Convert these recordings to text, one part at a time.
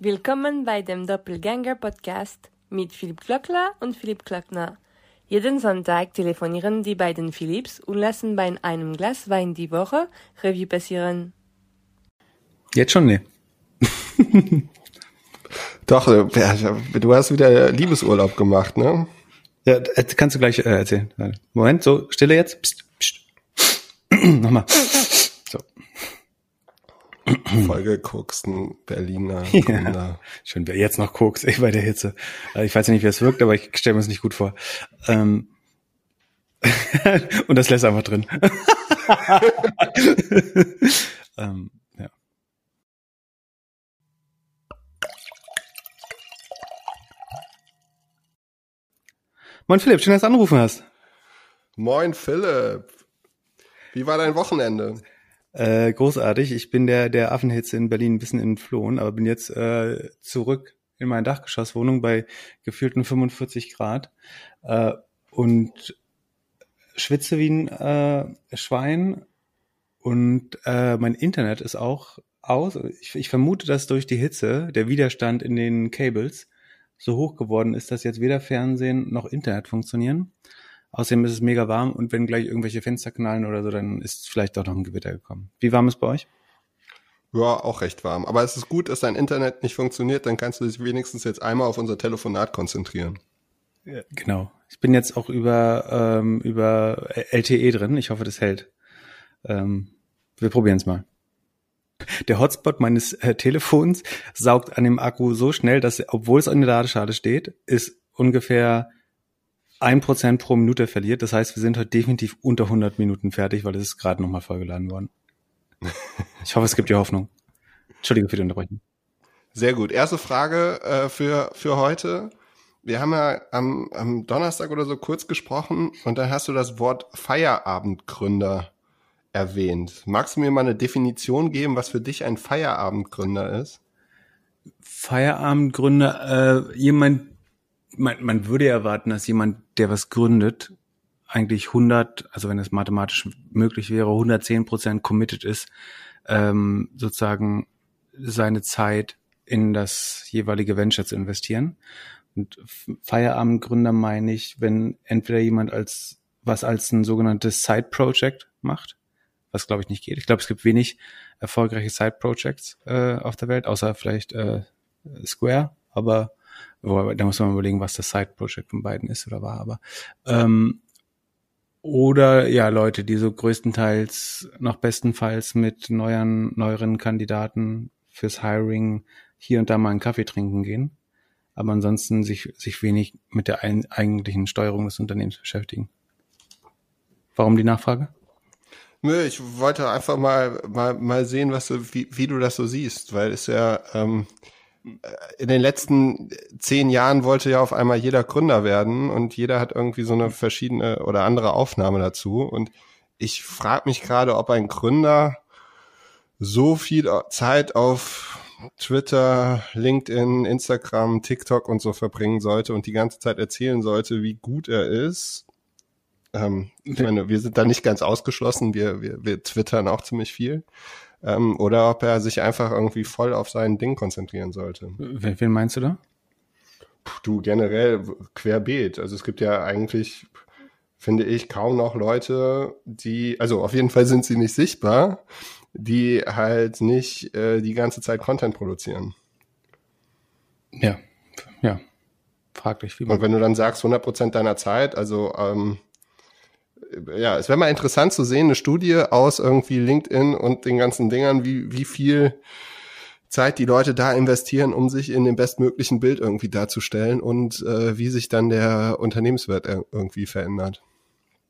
Willkommen bei dem Doppelgänger Podcast mit Philipp Klöckler und Philipp Klöckner. Jeden Sonntag telefonieren die beiden Philipps und lassen bei einem Glas Wein die Woche Revue passieren. Jetzt schon, ne? Doch, äh, du hast wieder Liebesurlaub gemacht, ne? Ja, äh, kannst du gleich äh, erzählen. Moment, so, Stille jetzt. Psst, psst. Nochmal. Vollgekoksten Berliner Ja, schön, wer jetzt noch Koks, ich bei der Hitze. Äh, Ich weiß ja nicht, wie es wirkt, aber ich stelle mir es nicht gut vor. Ähm Und das lässt einfach drin. ähm, ja. Moin Philipp, schön, dass du angerufen hast. Moin Philipp. Wie war dein Wochenende? Äh, großartig. Ich bin der, der Affenhitze in Berlin ein bisschen entflohen, aber bin jetzt äh, zurück in meine Dachgeschosswohnung bei gefühlten 45 Grad äh, und schwitze wie ein äh, Schwein und äh, mein Internet ist auch aus. Ich, ich vermute, dass durch die Hitze der Widerstand in den Cables so hoch geworden ist, dass jetzt weder Fernsehen noch Internet funktionieren. Außerdem ist es mega warm und wenn gleich irgendwelche Fenster knallen oder so, dann ist vielleicht doch noch ein Gewitter gekommen. Wie warm ist bei euch? Ja, auch recht warm. Aber es ist gut, dass dein Internet nicht funktioniert, dann kannst du dich wenigstens jetzt einmal auf unser Telefonat konzentrieren. Ja, genau. Ich bin jetzt auch über, ähm, über LTE drin. Ich hoffe, das hält. Ähm, wir probieren es mal. Der Hotspot meines äh, Telefons saugt an dem Akku so schnell, dass, obwohl es in der Ladeschale steht, ist ungefähr ein Prozent pro Minute verliert. Das heißt, wir sind heute definitiv unter 100 Minuten fertig, weil es ist gerade nochmal vollgeladen worden. Ich hoffe, es gibt dir Hoffnung. Entschuldige für die Unterbrechung. Sehr gut. Erste Frage äh, für, für heute. Wir haben ja am, am Donnerstag oder so kurz gesprochen und dann hast du das Wort Feierabendgründer erwähnt. Magst du mir mal eine Definition geben, was für dich ein Feierabendgründer ist? Feierabendgründer, äh, jemand, man, man würde erwarten, dass jemand, der was gründet, eigentlich 100, also wenn es mathematisch möglich wäre, 110 Prozent committed ist, ähm, sozusagen seine Zeit in das jeweilige Venture zu investieren. Und Feierabendgründer meine ich, wenn entweder jemand als was als ein sogenanntes Side Project macht, was glaube ich nicht geht. Ich glaube, es gibt wenig erfolgreiche Side Projects äh, auf der Welt, außer vielleicht äh, Square, aber wo, da muss man überlegen, was das Side Project von beiden ist oder war, aber ähm, oder ja, Leute, die so größtenteils noch bestenfalls mit neueren, neueren Kandidaten fürs Hiring hier und da mal einen Kaffee trinken gehen, aber ansonsten sich, sich wenig mit der ein, eigentlichen Steuerung des Unternehmens beschäftigen. Warum die Nachfrage? Nö, ich wollte einfach mal, mal, mal sehen, was du, wie, wie du das so siehst, weil es ja, ähm, in den letzten zehn Jahren wollte ja auf einmal jeder Gründer werden und jeder hat irgendwie so eine verschiedene oder andere Aufnahme dazu. Und ich frage mich gerade, ob ein Gründer so viel Zeit auf Twitter, LinkedIn, Instagram, TikTok und so verbringen sollte und die ganze Zeit erzählen sollte, wie gut er ist. Ähm, ich meine, wir sind da nicht ganz ausgeschlossen, wir, wir, wir twittern auch ziemlich viel ähm, oder ob er sich einfach irgendwie voll auf sein Ding konzentrieren sollte. Wen, meinst du da? Puh, du generell querbeet. Also es gibt ja eigentlich, finde ich, kaum noch Leute, die, also auf jeden Fall sind sie nicht sichtbar, die halt nicht äh, die ganze Zeit Content produzieren. Ja, ja. Fraglich, wie man. Und wenn du dann sagst 100% deiner Zeit, also ähm, ja, es wäre mal interessant zu sehen, eine Studie aus irgendwie LinkedIn und den ganzen Dingern, wie, wie viel Zeit die Leute da investieren, um sich in dem bestmöglichen Bild irgendwie darzustellen und äh, wie sich dann der Unternehmenswert irgendwie verändert.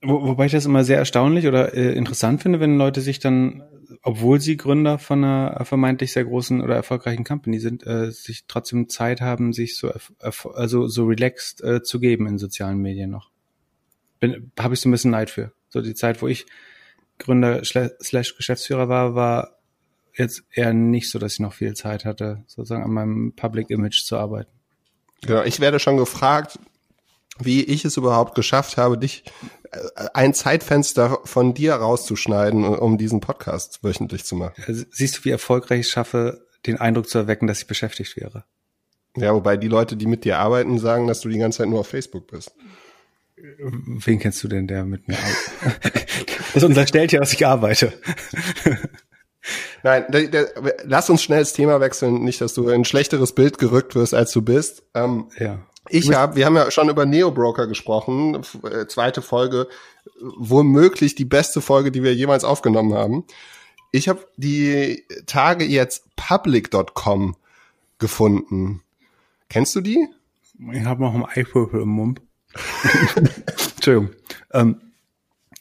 Wo, wobei ich das immer sehr erstaunlich oder äh, interessant finde, wenn Leute sich dann, obwohl sie Gründer von einer vermeintlich sehr großen oder erfolgreichen Company sind, äh, sich trotzdem Zeit haben, sich so also so relaxed äh, zu geben in sozialen Medien noch bin, habe ich so ein bisschen Neid für. So die Zeit, wo ich Gründer slash Geschäftsführer war, war jetzt eher nicht so, dass ich noch viel Zeit hatte, sozusagen an meinem Public Image zu arbeiten. Genau, ich werde schon gefragt, wie ich es überhaupt geschafft habe, dich äh, ein Zeitfenster von dir rauszuschneiden, um diesen Podcast wöchentlich zu machen. Also, siehst du, wie erfolgreich ich schaffe, den Eindruck zu erwecken, dass ich beschäftigt wäre. Ja, wobei die Leute, die mit dir arbeiten, sagen, dass du die ganze Zeit nur auf Facebook bist. Wen kennst du denn, der mit mir arbeitet? das unterstellt ja, dass ich arbeite. Nein, der, der, lass uns schnell das Thema wechseln, nicht, dass du in ein schlechteres Bild gerückt wirst, als du bist. Ähm, ja. Ich habe, wir haben ja schon über Neo Broker gesprochen, äh, zweite Folge, womöglich die beste Folge, die wir jemals aufgenommen haben. Ich habe die Tage jetzt public.com gefunden. Kennst du die? Ich habe noch einen Eiswürfel im Mund. Entschuldigung. Ähm,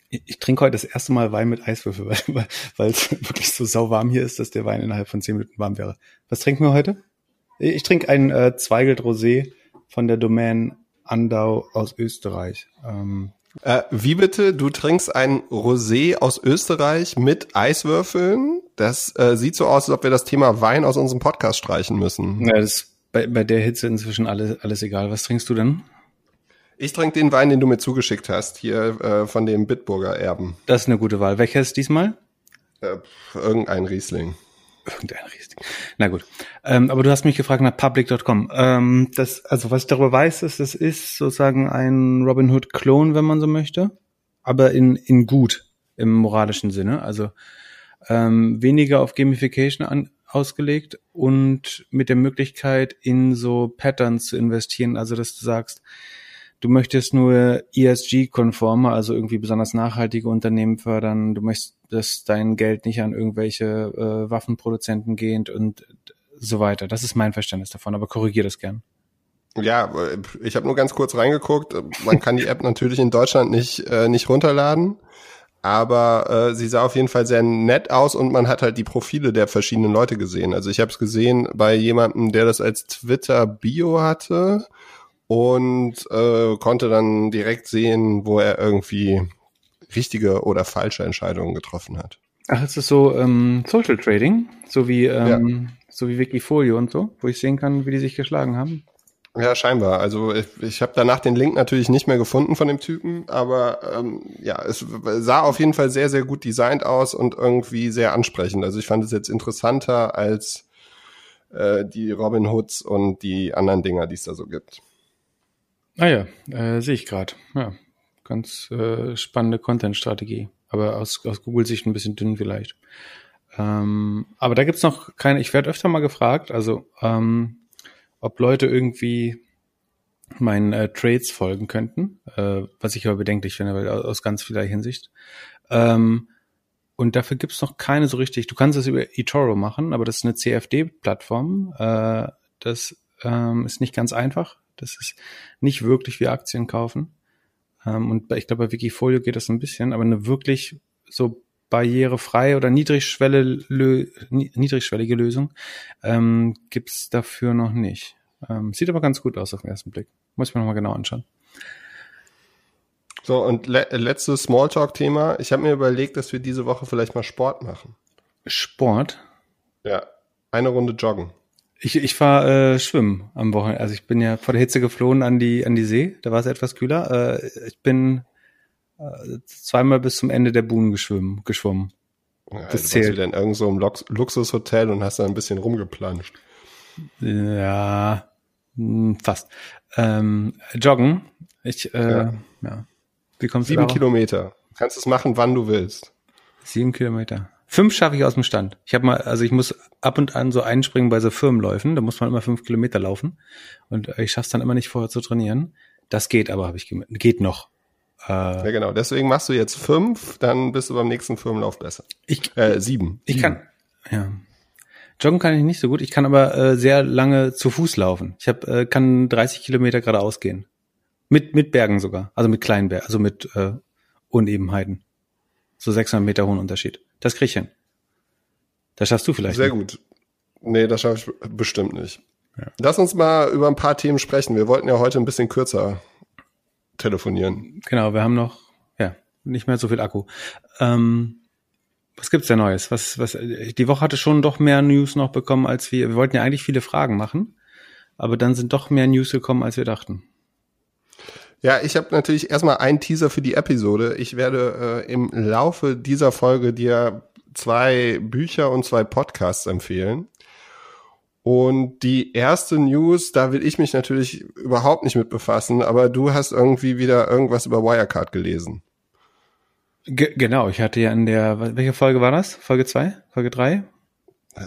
ich, ich trinke heute das erste Mal Wein mit Eiswürfel, weil, weil es wirklich so sauwarm hier ist, dass der Wein innerhalb von zehn Minuten warm wäre. Was trinken wir heute? Ich trinke ein äh, Zweigelt Rosé von der Domain Andau aus Österreich. Ähm, äh, wie bitte? Du trinkst ein Rosé aus Österreich mit Eiswürfeln? Das äh, sieht so aus, als ob wir das Thema Wein aus unserem Podcast streichen müssen. Ja, das ist bei, bei der Hitze inzwischen alles, alles egal. Was trinkst du denn? Ich trinke den Wein, den du mir zugeschickt hast, hier äh, von dem Bitburger Erben. Das ist eine gute Wahl. Welcher ist diesmal? Äh, irgendein Riesling. Irgendein Riesling. Na gut. Ähm, aber du hast mich gefragt nach public.com. Ähm, das, also was ich darüber weiß, ist, das ist sozusagen ein Robin Hood Klon, wenn man so möchte, aber in, in gut im moralischen Sinne. Also ähm, weniger auf Gamification an, ausgelegt und mit der Möglichkeit, in so Patterns zu investieren. Also dass du sagst, du möchtest nur ESG-konforme, also irgendwie besonders nachhaltige Unternehmen fördern, du möchtest dein Geld nicht an irgendwelche äh, Waffenproduzenten gehend und so weiter. Das ist mein Verständnis davon, aber korrigier das gern. Ja, ich habe nur ganz kurz reingeguckt. Man kann die App natürlich in Deutschland nicht, äh, nicht runterladen, aber äh, sie sah auf jeden Fall sehr nett aus und man hat halt die Profile der verschiedenen Leute gesehen. Also ich habe es gesehen bei jemandem, der das als Twitter-Bio hatte und äh, konnte dann direkt sehen, wo er irgendwie richtige oder falsche Entscheidungen getroffen hat. Ach, ist es so ähm, Social Trading, so wie ähm, ja. so wie Wikifolio und so, wo ich sehen kann, wie die sich geschlagen haben. Ja, scheinbar. Also ich, ich habe danach den Link natürlich nicht mehr gefunden von dem Typen, aber ähm, ja, es sah auf jeden Fall sehr, sehr gut designt aus und irgendwie sehr ansprechend. Also ich fand es jetzt interessanter als äh, die Robin Hoods und die anderen Dinger, die es da so gibt. Ah ja, äh, sehe ich gerade. Ja, ganz äh, spannende Content-Strategie. Aber aus, aus Google-Sicht ein bisschen dünn vielleicht. Ähm, aber da gibt's noch keine, ich werde öfter mal gefragt, also ähm, ob Leute irgendwie meinen äh, Trades folgen könnten, äh, was ich aber bedenklich finde, weil aus ganz vieler Hinsicht. Ähm, und dafür gibt's noch keine so richtig. Du kannst es über eToro machen, aber das ist eine CFD-Plattform. Äh, das ähm, ist nicht ganz einfach. Das ist nicht wirklich wie Aktien kaufen. Ähm, und ich glaube, bei Wikifolio geht das ein bisschen, aber eine wirklich so barrierefreie oder niedrigschwelle, lö, niedrigschwellige Lösung ähm, gibt dafür noch nicht. Ähm, sieht aber ganz gut aus auf den ersten Blick. Muss ich mir nochmal genau anschauen. So, und le letztes Smalltalk-Thema. Ich habe mir überlegt, dass wir diese Woche vielleicht mal Sport machen. Sport? Ja, eine Runde joggen. Ich, ich fahre äh, schwimmen am Wochenende. Also ich bin ja vor der Hitze geflohen an die an die See. Da war es etwas kühler. Äh, ich bin äh, zweimal bis zum Ende der Buhnen geschwommen. geschwommen. Ja, das also zählt. Du denn irgend so im Lux Luxushotel und hast da ein bisschen rumgeplanscht. Ja, hm, fast. Ähm, joggen. Ich, äh, ja. ja. Wie kommst Sieben du Sieben Kilometer. Kannst es machen, wann du willst. Sieben Kilometer. Fünf schaffe ich aus dem Stand. Ich habe mal, also ich muss ab und an so einspringen bei so Firmenläufen. Da muss man immer fünf Kilometer laufen. Und ich schaffe es dann immer nicht vorher zu trainieren. Das geht aber, habe ich geht noch. Äh, ja, genau. Deswegen machst du jetzt fünf, dann bist du beim nächsten Firmenlauf besser. Ich, äh, sieben. Ich sieben. kann, ja. Joggen kann ich nicht so gut. Ich kann aber äh, sehr lange zu Fuß laufen. Ich hab, äh, kann 30 Kilometer geradeaus gehen. Mit, mit Bergen sogar. Also mit kleinen Bergen, also mit äh, Unebenheiten. So 600 Meter hohen Unterschied. Das krieg ich hin. Das schaffst du vielleicht. Sehr nicht. gut. Nee, das schaffe ich bestimmt nicht. Ja. Lass uns mal über ein paar Themen sprechen. Wir wollten ja heute ein bisschen kürzer telefonieren. Genau, wir haben noch, ja, nicht mehr so viel Akku. Ähm, was gibt's denn Neues? Was, was, die Woche hatte schon doch mehr News noch bekommen, als wir, wir wollten ja eigentlich viele Fragen machen, aber dann sind doch mehr News gekommen, als wir dachten. Ja, ich habe natürlich erstmal einen Teaser für die Episode. Ich werde äh, im Laufe dieser Folge dir zwei Bücher und zwei Podcasts empfehlen. Und die erste News, da will ich mich natürlich überhaupt nicht mit befassen, aber du hast irgendwie wieder irgendwas über Wirecard gelesen. G genau, ich hatte ja in der, welche Folge war das? Folge zwei? Folge drei?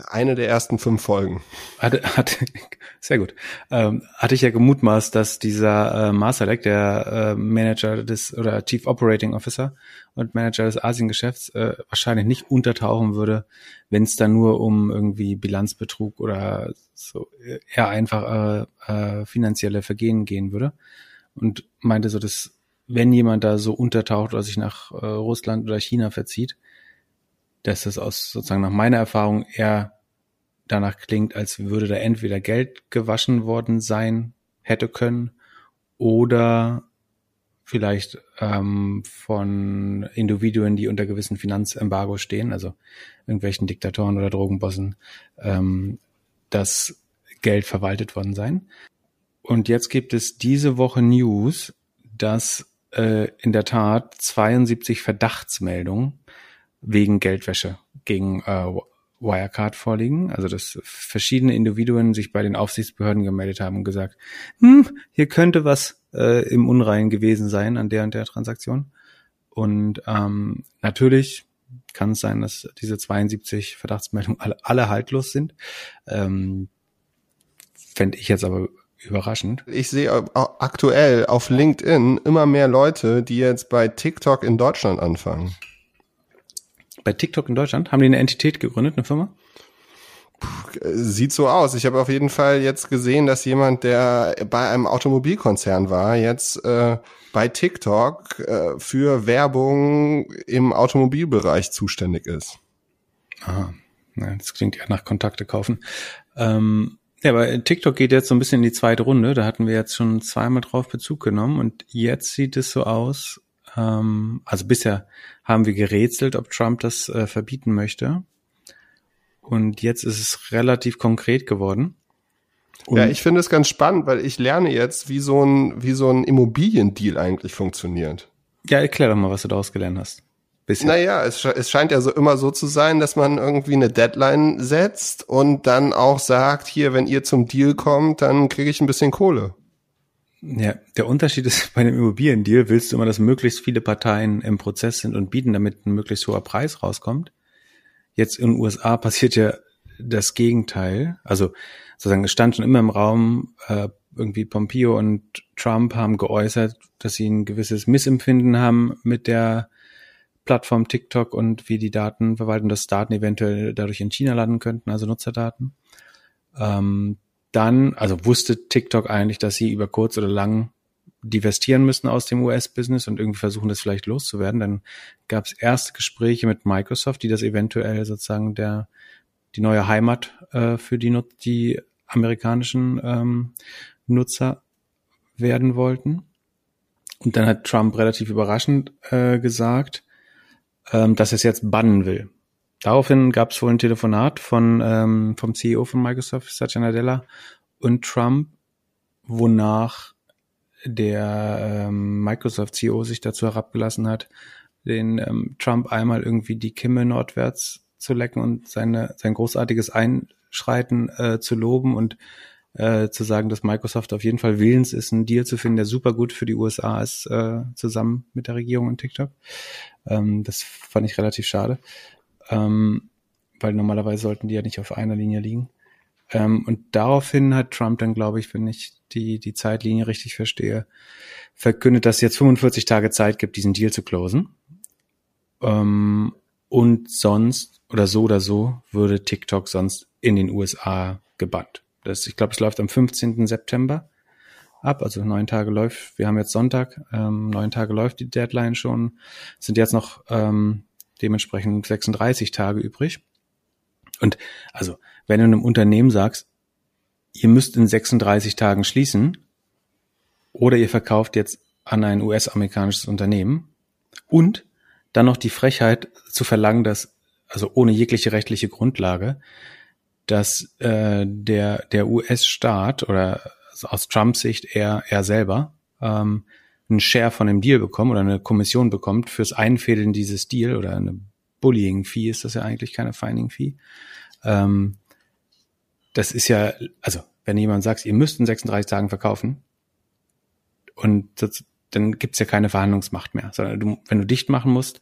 Eine der ersten fünf Folgen. Hatte, hatte, sehr gut. Ähm, hatte ich ja gemutmaßt, dass dieser äh, Marsalek, der äh, Manager des oder Chief Operating Officer und Manager des Asiengeschäfts, äh, wahrscheinlich nicht untertauchen würde, wenn es da nur um irgendwie Bilanzbetrug oder so eher einfach äh, äh, finanzielle Vergehen gehen würde. Und meinte so, dass wenn jemand da so untertaucht oder sich nach äh, Russland oder China verzieht, dass das aus sozusagen nach meiner Erfahrung eher danach klingt, als würde da entweder Geld gewaschen worden sein hätte können oder vielleicht ähm, von Individuen, die unter gewissen Finanzembargo stehen, also irgendwelchen Diktatoren oder Drogenbossen, ähm, das Geld verwaltet worden sein. Und jetzt gibt es diese Woche News, dass äh, in der Tat 72 Verdachtsmeldungen wegen Geldwäsche gegen äh, Wirecard vorliegen, also dass verschiedene Individuen sich bei den Aufsichtsbehörden gemeldet haben und gesagt, hm, hier könnte was äh, im Unrein gewesen sein an der und der Transaktion. Und ähm, natürlich kann es sein, dass diese 72 Verdachtsmeldungen alle, alle haltlos sind. Ähm, Fände ich jetzt aber überraschend. Ich sehe aktuell auf LinkedIn immer mehr Leute, die jetzt bei TikTok in Deutschland anfangen. Bei TikTok in Deutschland? Haben die eine Entität gegründet, eine Firma? Sieht so aus. Ich habe auf jeden Fall jetzt gesehen, dass jemand, der bei einem Automobilkonzern war, jetzt äh, bei TikTok äh, für Werbung im Automobilbereich zuständig ist. Ja, das klingt ja nach Kontakte kaufen. Ähm, ja, aber TikTok geht jetzt so ein bisschen in die zweite Runde. Da hatten wir jetzt schon zweimal drauf Bezug genommen und jetzt sieht es so aus, ähm, also bisher haben wir gerätselt, ob Trump das äh, verbieten möchte. Und jetzt ist es relativ konkret geworden. Und ja, ich finde es ganz spannend, weil ich lerne jetzt, wie so ein, wie so ein Immobiliendeal eigentlich funktioniert. Ja, erklär doch mal, was du daraus gelernt hast. Bisschen. Naja, es, es scheint ja so immer so zu sein, dass man irgendwie eine Deadline setzt und dann auch sagt, hier, wenn ihr zum Deal kommt, dann kriege ich ein bisschen Kohle. Ja, der Unterschied ist, bei einem Immobiliendeal willst du immer, dass möglichst viele Parteien im Prozess sind und bieten, damit ein möglichst hoher Preis rauskommt. Jetzt in den USA passiert ja das Gegenteil. Also sozusagen, es stand schon immer im Raum, äh, irgendwie Pompeo und Trump haben geäußert, dass sie ein gewisses Missempfinden haben mit der Plattform TikTok und wie die Daten verwalten, dass Daten eventuell dadurch in China landen könnten, also Nutzerdaten. Ähm, dann, also wusste TikTok eigentlich, dass sie über kurz oder lang divestieren müssen aus dem US-Business und irgendwie versuchen, das vielleicht loszuwerden. Dann gab es erste Gespräche mit Microsoft, die das eventuell sozusagen der die neue Heimat äh, für die, die amerikanischen ähm, Nutzer werden wollten. Und dann hat Trump relativ überraschend äh, gesagt, ähm, dass er es jetzt bannen will. Daraufhin gab es wohl ein Telefonat von ähm, vom CEO von Microsoft, Satya Nadella, und Trump, wonach der ähm, Microsoft CEO sich dazu herabgelassen hat, den ähm, Trump einmal irgendwie die Kimme nordwärts zu lecken und seine sein großartiges Einschreiten äh, zu loben und äh, zu sagen, dass Microsoft auf jeden Fall willens ist, einen Deal zu finden, der super gut für die USA ist, äh, zusammen mit der Regierung und TikTok. Ähm, das fand ich relativ schade ähm, weil normalerweise sollten die ja nicht auf einer Linie liegen. Ähm, und daraufhin hat Trump dann, glaube ich, wenn ich die, die Zeitlinie richtig verstehe, verkündet, dass es jetzt 45 Tage Zeit gibt, diesen Deal zu closen. Ähm, und sonst oder so oder so würde TikTok sonst in den USA gebannt. Das, ich glaube, es läuft am 15. September ab, also neun Tage läuft, wir haben jetzt Sonntag, ähm, neun Tage läuft die Deadline schon, sind jetzt noch ähm, dementsprechend 36 Tage übrig. Und also, wenn du einem Unternehmen sagst, ihr müsst in 36 Tagen schließen, oder ihr verkauft jetzt an ein US-amerikanisches Unternehmen und dann noch die Frechheit zu verlangen, dass, also ohne jegliche rechtliche Grundlage, dass äh, der, der US-Staat oder aus Trumps Sicht er, er selber ähm, einen Share von dem Deal bekommt oder eine Kommission bekommt fürs Einfädeln dieses Deal oder eine Bullying-Fee ist das ja eigentlich keine Finding-Fee. Ähm, das ist ja, also wenn jemand sagt, ihr müsst in 36 Tagen verkaufen und das, dann gibt's ja keine Verhandlungsmacht mehr, sondern du, wenn du dicht machen musst,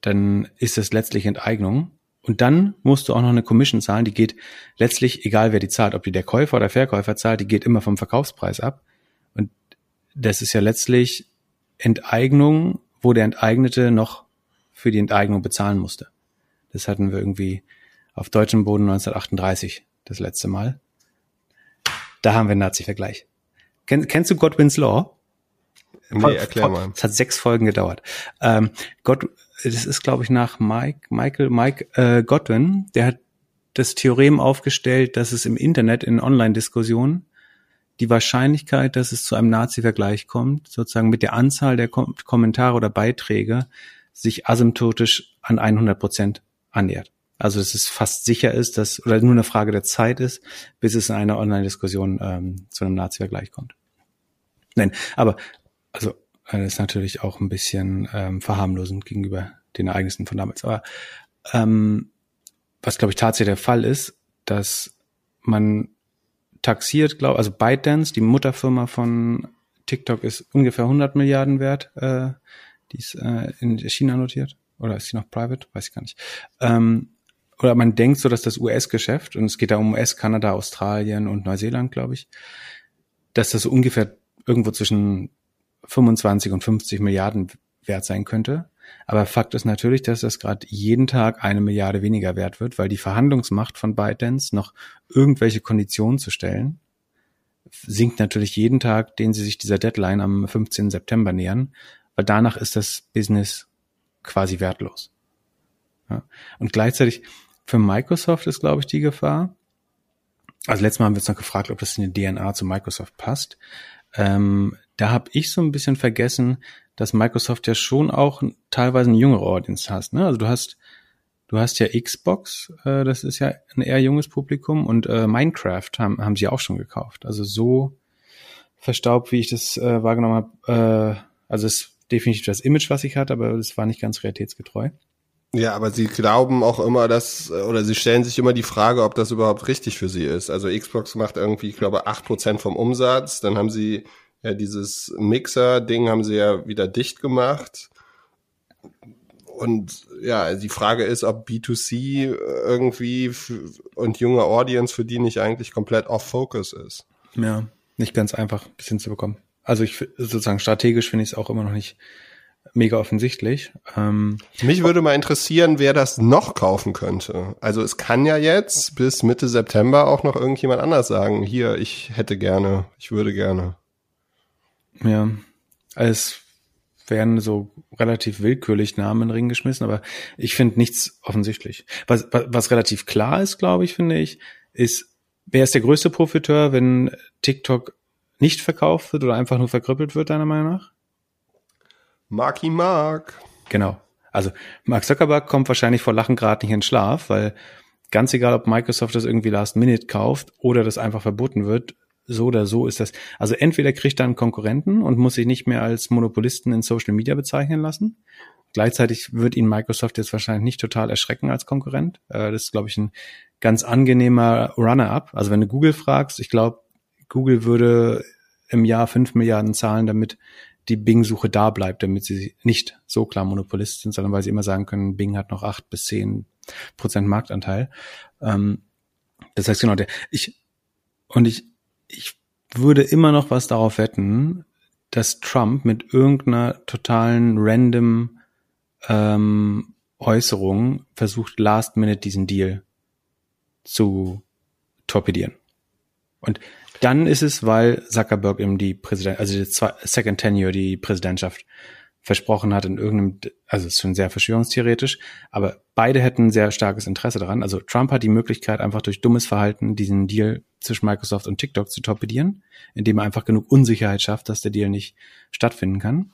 dann ist es letztlich Enteignung. Und dann musst du auch noch eine Commission zahlen, die geht letztlich, egal wer die zahlt, ob die der Käufer oder Verkäufer zahlt, die geht immer vom Verkaufspreis ab. Das ist ja letztlich Enteignung, wo der Enteignete noch für die Enteignung bezahlen musste. Das hatten wir irgendwie auf deutschem Boden 1938 das letzte Mal. Da haben wir einen Nazi-Vergleich. Kenn, kennst du Godwin's Law? Nee, erklär mal. Es hat sechs Folgen gedauert. Ähm, Gott, das ist, glaube ich, nach Mike, Michael, Mike äh, Godwin, der hat das Theorem aufgestellt, dass es im Internet in Online-Diskussionen die Wahrscheinlichkeit, dass es zu einem Nazi-Vergleich kommt, sozusagen mit der Anzahl der Kom Kommentare oder Beiträge, sich asymptotisch an 100 Prozent annähert. Also dass es fast sicher ist, dass oder nur eine Frage der Zeit ist, bis es in einer Online-Diskussion ähm, zu einem Nazi-Vergleich kommt. Nein, aber also das ist natürlich auch ein bisschen ähm, verharmlosend gegenüber den Ereignissen von damals. Aber ähm, was glaube ich tatsächlich der Fall ist, dass man taxiert, glaube also ByteDance, die Mutterfirma von TikTok, ist ungefähr 100 Milliarden wert. Äh, die ist äh, in China notiert oder ist sie noch private? Weiß ich gar nicht. Ähm, oder man denkt so, dass das US-Geschäft, und es geht da um US, Kanada, Australien und Neuseeland, glaube ich, dass das so ungefähr irgendwo zwischen 25 und 50 Milliarden wert sein könnte. Aber Fakt ist natürlich, dass das gerade jeden Tag eine Milliarde weniger wert wird, weil die Verhandlungsmacht von ByteDance noch irgendwelche Konditionen zu stellen, sinkt natürlich jeden Tag, den sie sich dieser Deadline am 15. September nähern, weil danach ist das Business quasi wertlos. Ja. Und gleichzeitig für Microsoft ist, glaube ich, die Gefahr. Also letztes Mal haben wir uns noch gefragt, ob das in die DNA zu Microsoft passt. Ähm, da habe ich so ein bisschen vergessen, dass Microsoft ja schon auch teilweise eine jüngere Audience hast. Ne? Also du hast du hast ja Xbox, äh, das ist ja ein eher junges Publikum und äh, Minecraft haben, haben sie auch schon gekauft. Also so verstaubt, wie ich das äh, wahrgenommen habe. Äh, also es definitiv das Image, was ich hatte, aber das war nicht ganz realitätsgetreu. Ja, aber sie glauben auch immer, dass, oder sie stellen sich immer die Frage, ob das überhaupt richtig für sie ist. Also Xbox macht irgendwie, ich glaube, acht Prozent vom Umsatz. Dann haben sie ja dieses Mixer-Ding haben sie ja wieder dicht gemacht. Und ja, die Frage ist, ob B2C irgendwie und junge Audience für die nicht eigentlich komplett off-focus ist. Ja, nicht ganz einfach bis hinzubekommen also ich sozusagen strategisch finde ich es auch immer noch nicht mega offensichtlich. Ähm, Mich würde mal interessieren, wer das noch kaufen könnte. Also es kann ja jetzt bis Mitte September auch noch irgendjemand anders sagen, hier, ich hätte gerne, ich würde gerne. Ja, es werden so relativ willkürlich Namen in den Ring geschmissen, aber ich finde nichts offensichtlich. Was, was, was relativ klar ist, glaube ich, finde ich, ist, wer ist der größte Profiteur, wenn TikTok nicht verkauft wird oder einfach nur verkrüppelt wird, deiner Meinung nach? Marky Mark. Genau. Also Mark Zuckerberg kommt wahrscheinlich vor Lachen gerade nicht in Schlaf, weil ganz egal, ob Microsoft das irgendwie last minute kauft oder das einfach verboten wird, so oder so ist das. Also entweder kriegt er einen Konkurrenten und muss sich nicht mehr als Monopolisten in Social Media bezeichnen lassen. Gleichzeitig wird ihn Microsoft jetzt wahrscheinlich nicht total erschrecken als Konkurrent. Äh, das ist, glaube ich, ein ganz angenehmer Runner-up. Also wenn du Google fragst, ich glaube, Google würde im Jahr fünf Milliarden zahlen, damit die Bing-Suche da bleibt, damit sie nicht so klar Monopolist sind, sondern weil sie immer sagen können, Bing hat noch acht bis zehn Prozent Marktanteil. Ähm, das heißt genau, der, ich, und ich, ich würde immer noch was darauf wetten, dass Trump mit irgendeiner totalen random ähm, Äußerung versucht, last minute diesen Deal zu torpedieren. Und dann ist es, weil Zuckerberg ihm die Präsident, also die Second Tenure, die Präsidentschaft versprochen hat in irgendeinem, also ist schon sehr verschwörungstheoretisch, aber beide hätten sehr starkes Interesse daran. Also Trump hat die Möglichkeit, einfach durch dummes Verhalten diesen Deal zwischen Microsoft und TikTok zu torpedieren, indem er einfach genug Unsicherheit schafft, dass der Deal nicht stattfinden kann.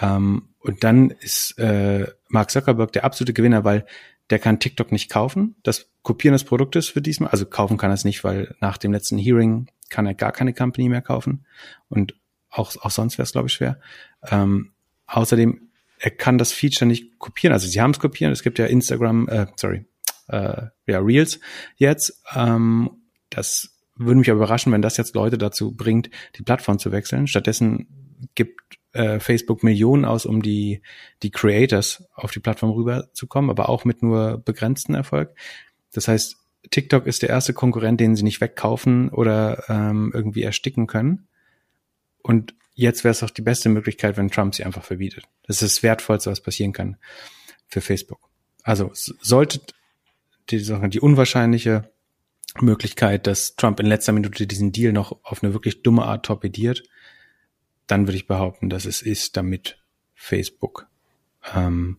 Ähm, und dann ist äh, Mark Zuckerberg der absolute Gewinner, weil der kann TikTok nicht kaufen. Das Kopieren des Produktes wird diesmal, also kaufen kann er es nicht, weil nach dem letzten Hearing kann er gar keine Company mehr kaufen. Und auch, auch sonst wäre es, glaube ich, schwer. Ähm, außerdem, er kann das Feature nicht kopieren. Also sie haben es kopiert. Es gibt ja Instagram, äh, sorry, äh, ja, Reels jetzt. Ähm, das würde mich überraschen, wenn das jetzt Leute dazu bringt, die Plattform zu wechseln. Stattdessen gibt äh, Facebook Millionen aus, um die, die Creators auf die Plattform rüberzukommen, aber auch mit nur begrenzten Erfolg. Das heißt, TikTok ist der erste Konkurrent, den sie nicht wegkaufen oder ähm, irgendwie ersticken können. Und jetzt wäre es auch die beste Möglichkeit, wenn Trump sie einfach verbietet. Das ist das Wertvollste, was passieren kann für Facebook. Also sollte die, die unwahrscheinliche Möglichkeit, dass Trump in letzter Minute diesen Deal noch auf eine wirklich dumme Art torpediert, dann würde ich behaupten, dass es ist, damit Facebook ähm,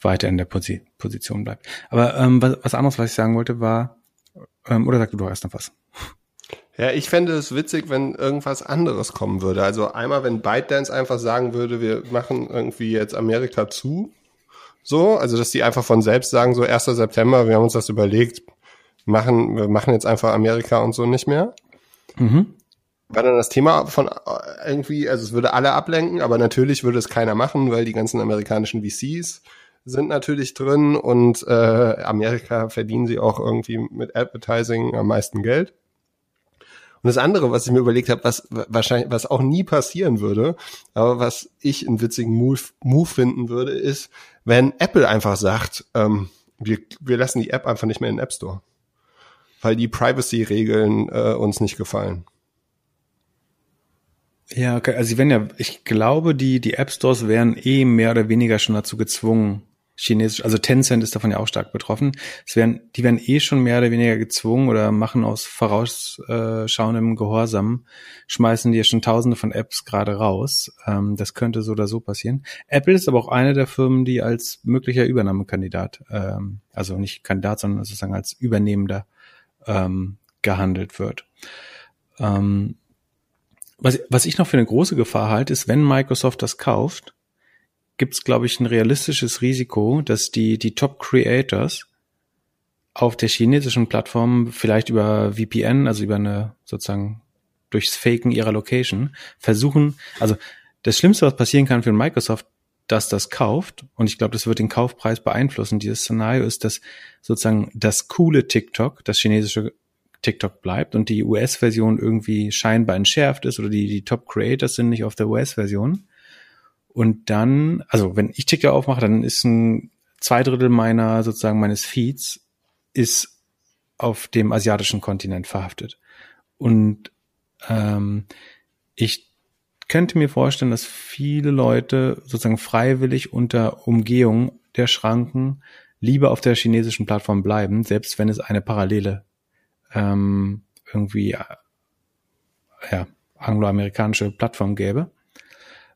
weiter in der Posi Position bleibt. Aber ähm, was, was anderes, was ich sagen wollte, war, ähm, oder sag du doch erst noch was. Ja, ich fände es witzig, wenn irgendwas anderes kommen würde. Also einmal, wenn ByteDance einfach sagen würde, wir machen irgendwie jetzt Amerika zu. So, also dass die einfach von selbst sagen, so 1. September, wir haben uns das überlegt, machen, wir machen jetzt einfach Amerika und so nicht mehr. Mhm. War dann das Thema von äh, irgendwie, also es würde alle ablenken, aber natürlich würde es keiner machen, weil die ganzen amerikanischen VCs sind natürlich drin und äh, Amerika verdienen sie auch irgendwie mit Advertising am meisten Geld. Und das andere, was ich mir überlegt habe, was wahrscheinlich, was auch nie passieren würde, aber was ich einen witzigen Move, Move finden würde, ist, wenn Apple einfach sagt, ähm, wir, wir lassen die App einfach nicht mehr in den App Store weil die Privacy-Regeln äh, uns nicht gefallen. Ja, okay. also sie werden ja, ich glaube, die, die App Stores wären eh mehr oder weniger schon dazu gezwungen, chinesisch, also Tencent ist davon ja auch stark betroffen. Es werden, die werden eh schon mehr oder weniger gezwungen oder machen aus vorausschauendem Gehorsam, schmeißen die ja schon tausende von Apps gerade raus. Ähm, das könnte so oder so passieren. Apple ist aber auch eine der Firmen, die als möglicher Übernahmekandidat, ähm, also nicht Kandidat, sondern sozusagen als Übernehmender ähm, gehandelt wird. Ähm, was, was ich noch für eine große Gefahr halte, ist, wenn Microsoft das kauft, gibt es, glaube ich, ein realistisches Risiko, dass die, die Top-Creators auf der chinesischen Plattform vielleicht über VPN, also über eine sozusagen durchs Faken ihrer Location, versuchen, also das Schlimmste, was passieren kann für Microsoft, dass das kauft, und ich glaube, das wird den Kaufpreis beeinflussen, dieses Szenario ist, dass sozusagen das coole TikTok, das chinesische TikTok bleibt und die US-Version irgendwie scheinbar entschärft ist oder die, die Top-Creators sind nicht auf der US-Version. Und dann, also wenn ich TikTok aufmache, dann ist ein zwei Drittel meiner sozusagen meines Feeds ist auf dem asiatischen Kontinent verhaftet. Und ähm, ich könnte mir vorstellen, dass viele Leute sozusagen freiwillig unter Umgehung der Schranken lieber auf der chinesischen Plattform bleiben, selbst wenn es eine parallele ähm, irgendwie äh, ja, angloamerikanische Plattform gäbe.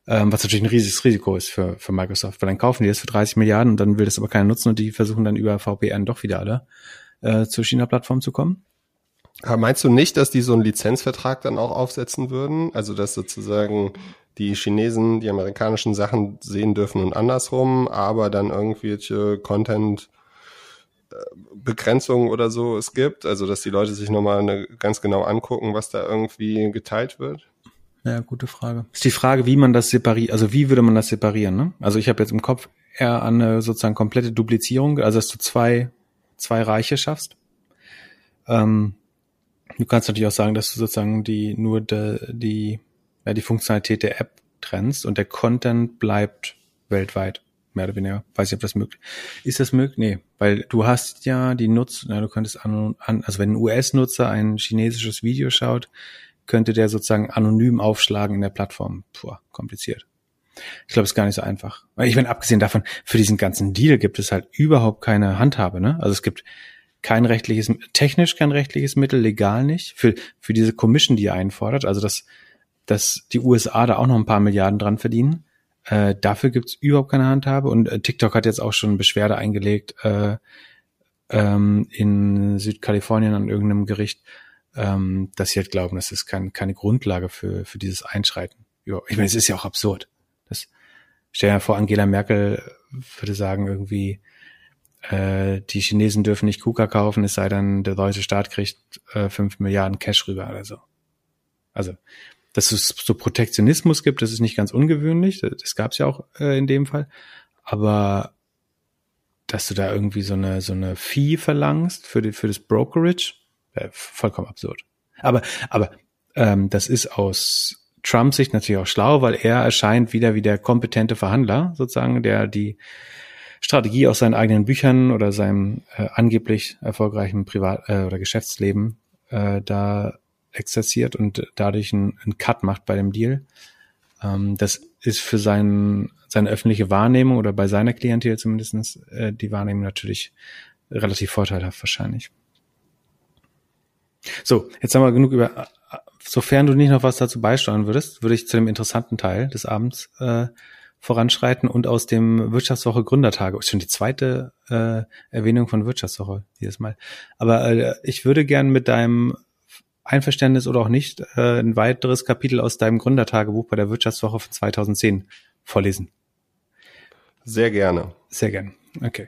Ähm, was natürlich ein riesiges Risiko ist für, für Microsoft, weil dann kaufen die das für 30 Milliarden und dann will das aber keiner nutzen und die versuchen dann über VPN doch wieder alle äh, zur China-Plattform zu kommen. Aber meinst du nicht, dass die so einen Lizenzvertrag dann auch aufsetzen würden? Also dass sozusagen die Chinesen die amerikanischen Sachen sehen dürfen und andersrum, aber dann irgendwelche Content äh, Begrenzungen oder so es gibt, also dass die Leute sich nochmal ganz genau angucken, was da irgendwie geteilt wird? Ja, gute Frage. Ist die Frage, wie man das separiert, also wie würde man das separieren, ne? Also ich habe jetzt im Kopf eher eine sozusagen komplette Duplizierung, also dass du zwei, zwei Reiche schaffst. Ähm, Du kannst natürlich auch sagen, dass du sozusagen die nur de, die ja, die Funktionalität der App trennst und der Content bleibt weltweit mehr oder weniger. Weiß nicht, ob das möglich ist. Ist das möglich? Nee, weil du hast ja die Nutz, na, du könntest an, an also wenn ein US-Nutzer ein chinesisches Video schaut, könnte der sozusagen anonym aufschlagen in der Plattform. Puh, kompliziert. Ich glaube, es ist gar nicht so einfach. Ich meine, abgesehen davon, für diesen ganzen Deal gibt es halt überhaupt keine Handhabe, ne? Also es gibt kein rechtliches, technisch kein rechtliches Mittel, legal nicht, für, für diese Commission, die er einfordert, also dass, dass die USA da auch noch ein paar Milliarden dran verdienen. Äh, dafür gibt's überhaupt keine Handhabe und äh, TikTok hat jetzt auch schon Beschwerde eingelegt äh, ähm, in Südkalifornien an irgendeinem Gericht, ähm, dass sie halt glauben, das ist kein, keine Grundlage für, für dieses Einschreiten. Ja, ich meine, es ist ja auch absurd. Das, stell dir vor, Angela Merkel würde sagen irgendwie, äh, die Chinesen dürfen nicht KUKA kaufen, es sei denn, der deutsche Staat kriegt äh, 5 Milliarden Cash rüber oder so. Also, dass es so Protektionismus gibt, das ist nicht ganz ungewöhnlich, das, das gab es ja auch äh, in dem Fall, aber dass du da irgendwie so eine so eine Fee verlangst für die, für das Brokerage, Äh, vollkommen absurd. Aber, aber ähm, das ist aus Trumps Sicht natürlich auch schlau, weil er erscheint wieder wie der kompetente Verhandler, sozusagen, der die Strategie aus seinen eigenen Büchern oder seinem äh, angeblich erfolgreichen Privat- äh, oder Geschäftsleben äh, da exerziert und dadurch einen, Cut macht bei dem Deal. Ähm, das ist für seinen, seine öffentliche Wahrnehmung oder bei seiner Klientel zumindestens äh, die Wahrnehmung natürlich relativ vorteilhaft wahrscheinlich. So, jetzt haben wir genug über. Sofern du nicht noch was dazu beisteuern würdest, würde ich zu dem interessanten Teil des Abends äh, voranschreiten und aus dem Wirtschaftswoche Gründertage, schon die zweite äh, Erwähnung von Wirtschaftswoche jedes Mal. Aber äh, ich würde gern mit deinem Einverständnis oder auch nicht äh, ein weiteres Kapitel aus deinem Gründertagebuch bei der Wirtschaftswoche von 2010 vorlesen. Sehr gerne. Sehr gern. Okay.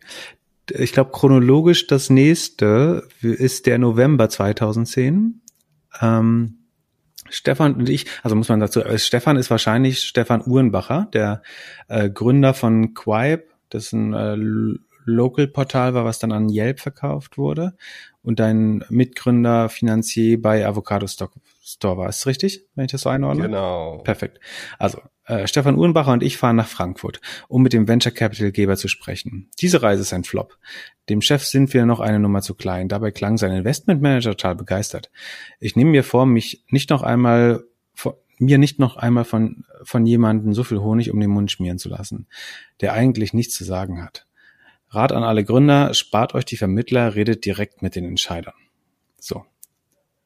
Ich glaube, chronologisch das nächste ist der November 2010. Ähm, Stefan und ich, also muss man dazu, äh, Stefan ist wahrscheinlich Stefan Uhrenbacher, der äh, Gründer von Quipe. Das ein äh, Local-Portal war, was dann an Yelp verkauft wurde. Und dein Mitgründer, Finanzier bei Avocado Stock Store war. Ist richtig, wenn ich das so einordne? Genau. Perfekt. Also, äh, Stefan Uhrenbacher und ich fahren nach Frankfurt, um mit dem Venture Capital Geber zu sprechen. Diese Reise ist ein Flop. Dem Chef sind wir noch eine Nummer zu klein. Dabei klang sein Investmentmanager total begeistert. Ich nehme mir vor, mich nicht noch einmal mir nicht noch einmal von, von jemandem so viel Honig um den Mund schmieren zu lassen, der eigentlich nichts zu sagen hat. Rat an alle Gründer, spart euch die Vermittler, redet direkt mit den Entscheidern. So.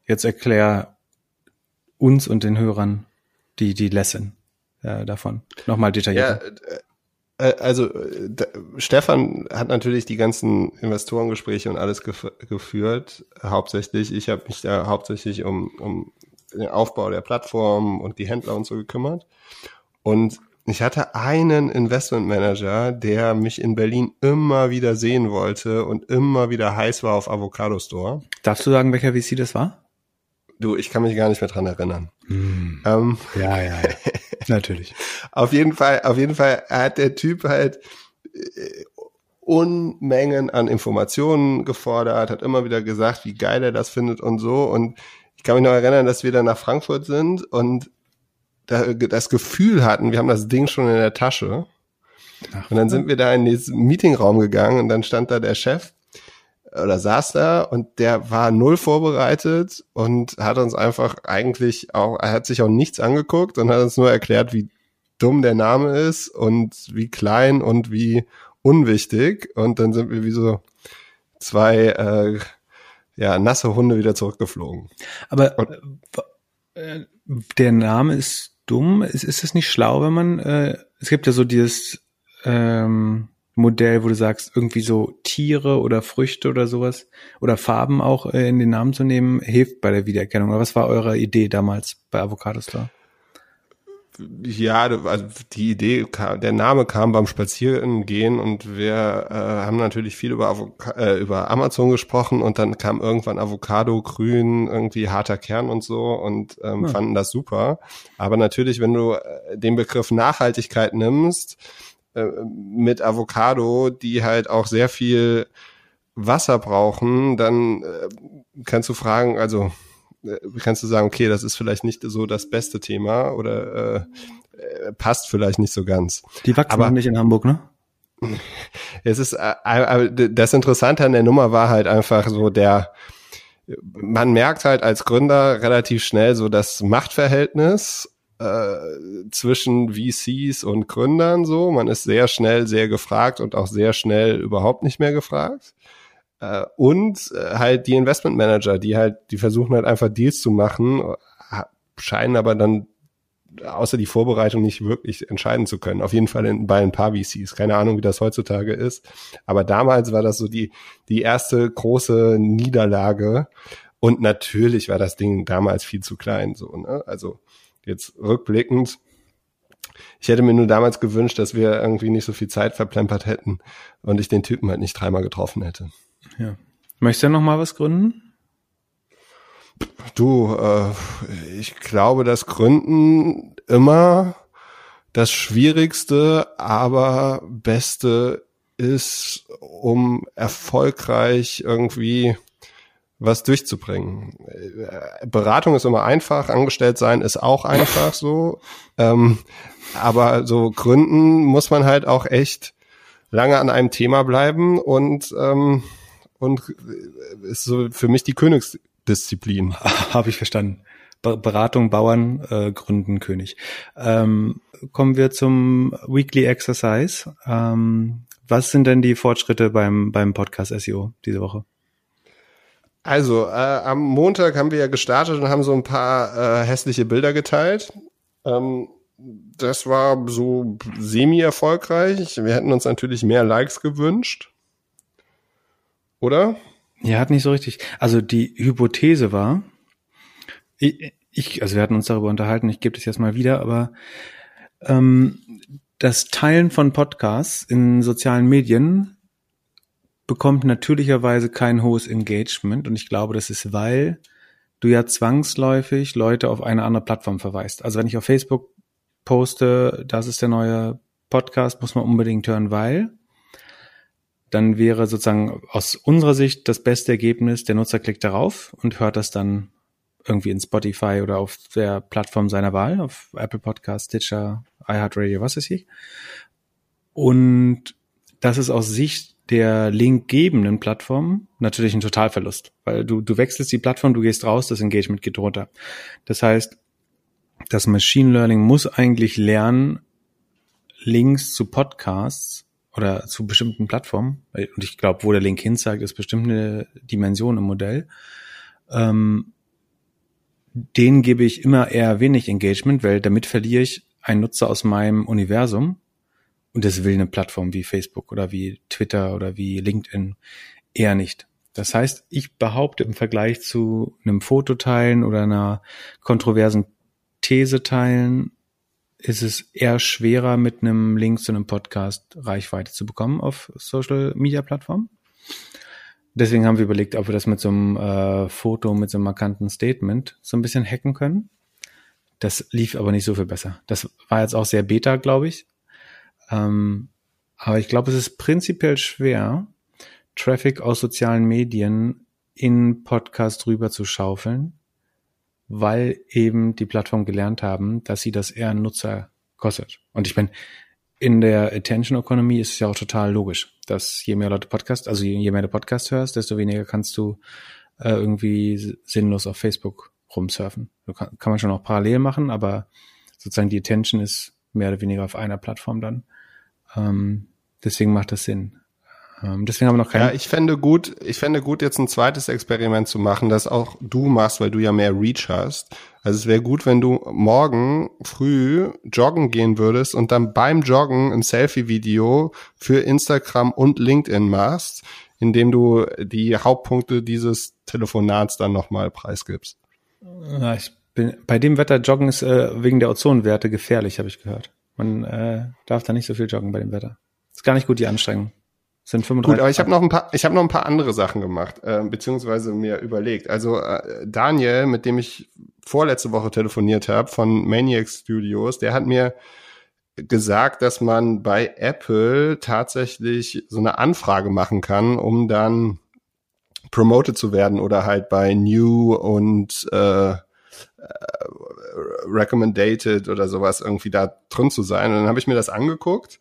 Jetzt erklär uns und den Hörern die, die Lesson äh, davon. Nochmal detailliert. Ja, äh, also da, Stefan hat natürlich die ganzen Investorengespräche und alles gef geführt, hauptsächlich. Ich habe mich da hauptsächlich um, um den Aufbau der Plattform und die Händler und so gekümmert. Und ich hatte einen Investmentmanager, der mich in Berlin immer wieder sehen wollte und immer wieder heiß war auf Avocado Store. Darfst du sagen, welcher VC das war? Du, ich kann mich gar nicht mehr dran erinnern. Hm. Ähm, ja, ja, ja. natürlich. Auf jeden Fall, auf jeden Fall hat der Typ halt äh, Unmengen an Informationen gefordert, hat immer wieder gesagt, wie geil er das findet und so. Und ich kann mich noch erinnern, dass wir dann nach Frankfurt sind und da, das Gefühl hatten, wir haben das Ding schon in der Tasche. Ach, und dann sind wir da in diesen Meetingraum gegangen und dann stand da der Chef oder saß da und der war null vorbereitet und hat uns einfach eigentlich auch, er hat sich auch nichts angeguckt und hat uns nur erklärt, wie dumm der Name ist und wie klein und wie unwichtig. Und dann sind wir wie so zwei äh, ja, nasse Hunde wieder zurückgeflogen. Aber äh, der Name ist dumm. Ist, ist es nicht schlau, wenn man, äh, es gibt ja so dieses ähm, Modell, wo du sagst, irgendwie so Tiere oder Früchte oder sowas oder Farben auch äh, in den Namen zu nehmen, hilft bei der Wiedererkennung. Oder was war eure Idee damals bei Avocado Store? Ja, also die Idee, kam, der Name kam beim Spazierengehen und wir äh, haben natürlich viel über, Avoca äh, über Amazon gesprochen und dann kam irgendwann Avocado, Grün, irgendwie harter Kern und so und ähm, ja. fanden das super. Aber natürlich, wenn du äh, den Begriff Nachhaltigkeit nimmst, äh, mit Avocado, die halt auch sehr viel Wasser brauchen, dann äh, kannst du fragen, also äh, kannst du sagen, okay, das ist vielleicht nicht so das beste Thema oder äh, äh passt vielleicht nicht so ganz. Die wachsen Aber, nicht in Hamburg, ne? Es ist, äh, das Interessante an der Nummer war halt einfach so der, man merkt halt als Gründer relativ schnell so das Machtverhältnis äh, zwischen VCs und Gründern so. Man ist sehr schnell sehr gefragt und auch sehr schnell überhaupt nicht mehr gefragt. Äh, und äh, halt die Investmentmanager, die halt, die versuchen halt einfach Deals zu machen, scheinen aber dann außer die Vorbereitung nicht wirklich entscheiden zu können. Auf jeden Fall in, bei ein paar VCs. Keine Ahnung, wie das heutzutage ist. Aber damals war das so die, die erste große Niederlage. Und natürlich war das Ding damals viel zu klein, so, ne? Also, jetzt rückblickend. Ich hätte mir nur damals gewünscht, dass wir irgendwie nicht so viel Zeit verplempert hätten und ich den Typen halt nicht dreimal getroffen hätte. Ja. Möchtest du noch mal was gründen? Du, äh, ich glaube, dass Gründen immer das Schwierigste, aber Beste ist, um erfolgreich irgendwie was durchzubringen. Äh, Beratung ist immer einfach, angestellt sein ist auch einfach so. Ähm, aber so gründen muss man halt auch echt lange an einem Thema bleiben und ähm, und ist so für mich die Königsdisziplin. Habe ich verstanden. Beratung, Bauern, äh, Gründen, König. Ähm, kommen wir zum Weekly Exercise. Ähm, was sind denn die Fortschritte beim, beim Podcast SEO diese Woche? Also, äh, am Montag haben wir ja gestartet und haben so ein paar äh, hässliche Bilder geteilt. Ähm, das war so semi-erfolgreich. Wir hätten uns natürlich mehr Likes gewünscht. Oder? Ja, hat nicht so richtig. Also die Hypothese war, ich, also wir hatten uns darüber unterhalten, ich gebe das jetzt mal wieder, aber ähm, das Teilen von Podcasts in sozialen Medien bekommt natürlicherweise kein hohes Engagement und ich glaube, das ist, weil du ja zwangsläufig Leute auf eine andere Plattform verweist. Also wenn ich auf Facebook poste, das ist der neue Podcast, muss man unbedingt hören, weil dann wäre sozusagen aus unserer Sicht das beste Ergebnis, der Nutzer klickt darauf und hört das dann irgendwie in Spotify oder auf der Plattform seiner Wahl, auf Apple Podcast, Stitcher, iHeartRadio, was ist hier. Und das ist aus Sicht der linkgebenden Plattform natürlich ein Totalverlust, weil du, du wechselst die Plattform, du gehst raus, das Engagement geht runter. Das heißt, das Machine Learning muss eigentlich lernen, Links zu Podcasts oder zu bestimmten Plattformen, und ich glaube, wo der Link hinzeigt, ist bestimmt eine Dimension im Modell, ähm, den gebe ich immer eher wenig Engagement, weil damit verliere ich einen Nutzer aus meinem Universum und das will eine Plattform wie Facebook oder wie Twitter oder wie LinkedIn eher nicht. Das heißt, ich behaupte im Vergleich zu einem Foto teilen oder einer kontroversen These teilen, ist es eher schwerer, mit einem Link zu einem Podcast Reichweite zu bekommen auf Social Media Plattformen. Deswegen haben wir überlegt, ob wir das mit so einem äh, Foto, mit so einem markanten Statement so ein bisschen hacken können. Das lief aber nicht so viel besser. Das war jetzt auch sehr beta, glaube ich. Ähm, aber ich glaube, es ist prinzipiell schwer, Traffic aus sozialen Medien in Podcast rüber zu schaufeln, weil eben die Plattform gelernt haben, dass sie das eher Nutzer kostet. Und ich bin in der Attention Economy ist es ja auch total logisch, dass je mehr Leute Podcast, also je, mehr du Podcast hörst, desto weniger kannst du äh, irgendwie sinnlos auf Facebook rumsurfen. Kann, kann man schon auch parallel machen, aber sozusagen die Attention ist mehr oder weniger auf einer Plattform dann. Ähm, deswegen macht das Sinn. Ähm, deswegen haben wir noch keine. Ja, ich fände gut, ich fände gut, jetzt ein zweites Experiment zu machen, das auch du machst, weil du ja mehr Reach hast. Also es wäre gut, wenn du morgen früh joggen gehen würdest und dann beim Joggen ein Selfie-Video für Instagram und LinkedIn machst, indem du die Hauptpunkte dieses Telefonats dann nochmal preisgibst. Ja, ich bin, bei dem Wetter joggen ist äh, wegen der Ozonwerte gefährlich, habe ich gehört. Man äh, darf da nicht so viel joggen bei dem Wetter. Ist gar nicht gut, die Anstrengung. Sind 35. Gut, aber ich habe noch ein paar, ich habe noch ein paar andere Sachen gemacht, äh, beziehungsweise mir überlegt. Also äh, Daniel, mit dem ich vorletzte Woche telefoniert habe von Maniac Studios, der hat mir gesagt, dass man bei Apple tatsächlich so eine Anfrage machen kann, um dann promoted zu werden oder halt bei New und äh, äh Recommended oder sowas irgendwie da drin zu sein. Und dann habe ich mir das angeguckt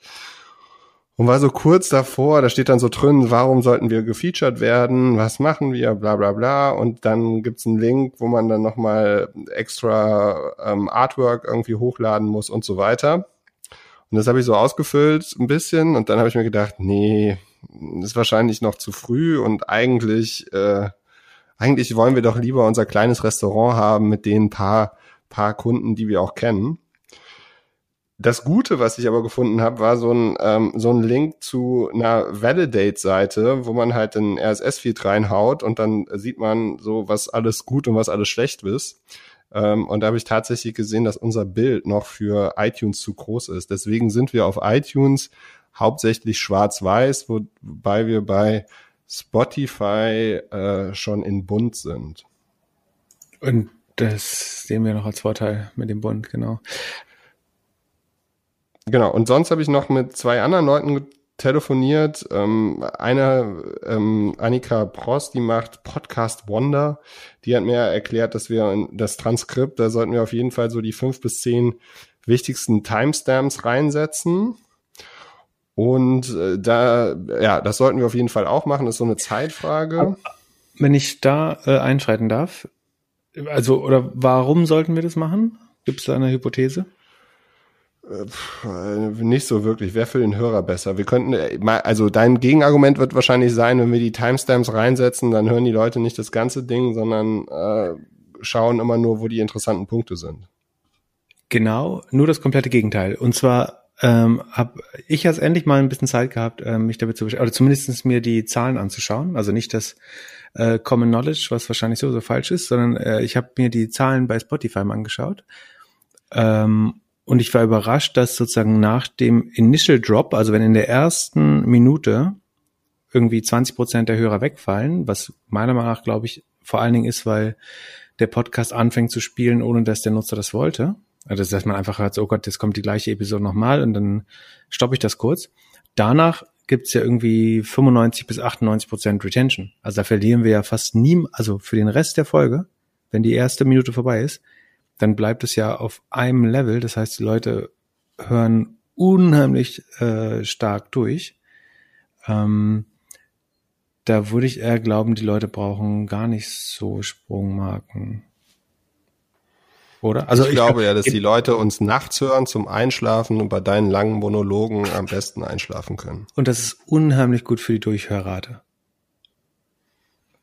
und war so kurz davor, da steht dann so drin, warum sollten wir gefeatured werden, was machen wir, bla bla bla. Und dann gibt's einen Link, wo man dann nochmal extra ähm, Artwork irgendwie hochladen muss und so weiter. Und das habe ich so ausgefüllt ein bisschen und dann habe ich mir gedacht, nee, ist wahrscheinlich noch zu früh und eigentlich, äh, eigentlich wollen wir doch lieber unser kleines Restaurant haben mit den paar, paar Kunden, die wir auch kennen. Das Gute, was ich aber gefunden habe, war so ein, ähm, so ein Link zu einer Validate-Seite, wo man halt den RSS-Feed reinhaut und dann sieht man so, was alles gut und was alles schlecht ist. Ähm, und da habe ich tatsächlich gesehen, dass unser Bild noch für iTunes zu groß ist. Deswegen sind wir auf iTunes hauptsächlich schwarz-weiß, wobei wir bei Spotify äh, schon in bunt sind. Und das sehen wir noch als Vorteil mit dem Bund, genau. Genau, und sonst habe ich noch mit zwei anderen Leuten telefoniert. Ähm, eine, ähm, Annika Prost, die macht Podcast Wonder. Die hat mir erklärt, dass wir in das Transkript, da sollten wir auf jeden Fall so die fünf bis zehn wichtigsten Timestamps reinsetzen. Und äh, da, ja, das sollten wir auf jeden Fall auch machen. Das ist so eine Zeitfrage. Wenn ich da äh, einschreiten darf, also, oder warum sollten wir das machen? Gibt es da eine Hypothese? Äh, nicht so wirklich. Wäre für den Hörer besser. Wir könnten, äh, also dein Gegenargument wird wahrscheinlich sein, wenn wir die Timestamps reinsetzen, dann hören die Leute nicht das ganze Ding, sondern äh, schauen immer nur, wo die interessanten Punkte sind. Genau, nur das komplette Gegenteil. Und zwar ähm, habe ich jetzt endlich mal ein bisschen Zeit gehabt, äh, mich damit zu beschäftigen, oder zumindest mir die Zahlen anzuschauen. Also nicht das äh, Common Knowledge, was wahrscheinlich so so falsch ist, sondern äh, ich habe mir die Zahlen bei Spotify mal angeschaut. Ähm, und ich war überrascht, dass sozusagen nach dem Initial Drop, also wenn in der ersten Minute irgendwie 20 Prozent der Hörer wegfallen, was meiner Meinung nach, glaube ich, vor allen Dingen ist, weil der Podcast anfängt zu spielen, ohne dass der Nutzer das wollte. Also dass man einfach hört, oh Gott, jetzt kommt die gleiche Episode nochmal und dann stoppe ich das kurz. Danach gibt's ja irgendwie 95 bis 98 Prozent Retention. Also da verlieren wir ja fast nie, also für den Rest der Folge, wenn die erste Minute vorbei ist, dann bleibt es ja auf einem Level. Das heißt, die Leute hören unheimlich äh, stark durch. Ähm, da würde ich eher glauben, die Leute brauchen gar nicht so Sprungmarken. Oder? Also ich, ich glaube ja, dass die Leute uns nachts hören zum Einschlafen und bei deinen langen Monologen am besten einschlafen können. Und das ist unheimlich gut für die Durchhörrate.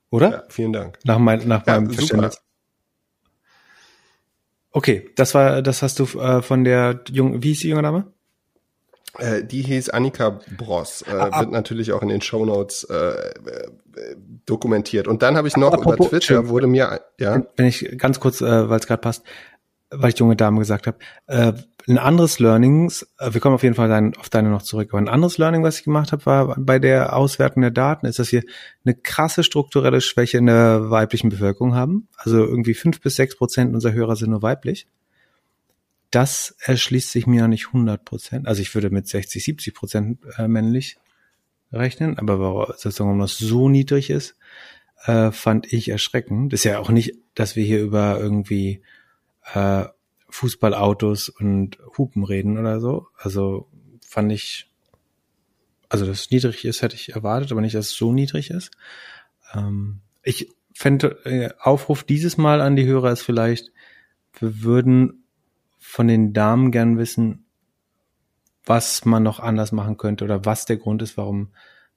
Oder? Ja, vielen Dank. Nach, mein, nach ja, meinem Verständnis. Okay, das war, das hast du äh, von der jungen, wie hieß die junge Dame? Äh, die hieß Annika Bross, äh, ah, ah. wird natürlich auch in den Show Notes äh, äh, dokumentiert. Und dann habe ich noch Apropos, über Twitter wurde mir, ja. Wenn ich ganz kurz, äh, weil es gerade passt, weil ich junge Dame gesagt habe, äh, ein anderes Learnings, äh, wir kommen auf jeden Fall dein, auf deine noch zurück, aber ein anderes Learning, was ich gemacht habe, war bei der Auswertung der Daten, ist, dass wir eine krasse strukturelle Schwäche in der weiblichen Bevölkerung haben. Also irgendwie fünf bis sechs Prozent unserer Hörer sind nur weiblich. Das erschließt sich mir noch nicht 100 Prozent. Also ich würde mit 60, 70 Prozent äh, männlich rechnen, aber sozusagen, das so niedrig ist, äh, fand ich erschreckend. Ist ja auch nicht, dass wir hier über irgendwie äh, Fußballautos und Hupen reden oder so. Also fand ich, also dass es niedrig ist, hätte ich erwartet, aber nicht, dass es so niedrig ist. Ähm, ich fände, äh, Aufruf dieses Mal an die Hörer ist vielleicht, wir würden von den Damen gern wissen, was man noch anders machen könnte oder was der Grund ist, warum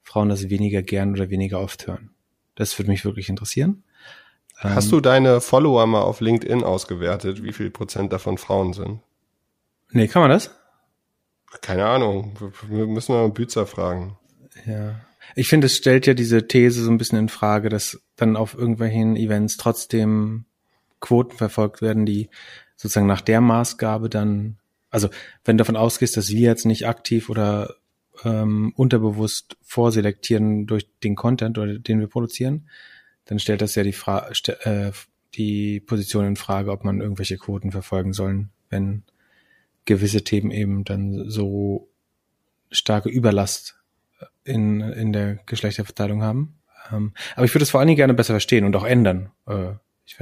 Frauen das weniger gern oder weniger oft hören. Das würde mich wirklich interessieren. Hast ähm, du deine Follower mal auf LinkedIn ausgewertet, wie viel Prozent davon Frauen sind? Nee, kann man das? Keine Ahnung. Wir müssen mal Bützer fragen. Ja. Ich finde, es stellt ja diese These so ein bisschen in Frage, dass dann auf irgendwelchen Events trotzdem Quoten verfolgt werden, die sozusagen nach der Maßgabe dann, also wenn du davon ausgehst, dass wir jetzt nicht aktiv oder ähm, unterbewusst vorselektieren durch den Content oder den wir produzieren, dann stellt das ja die, Fra äh, die Position in Frage, ob man irgendwelche Quoten verfolgen sollen, wenn gewisse Themen eben dann so starke Überlast in, in der Geschlechterverteilung haben. Ähm, aber ich würde es vor allen Dingen gerne besser verstehen und auch ändern. Äh, ich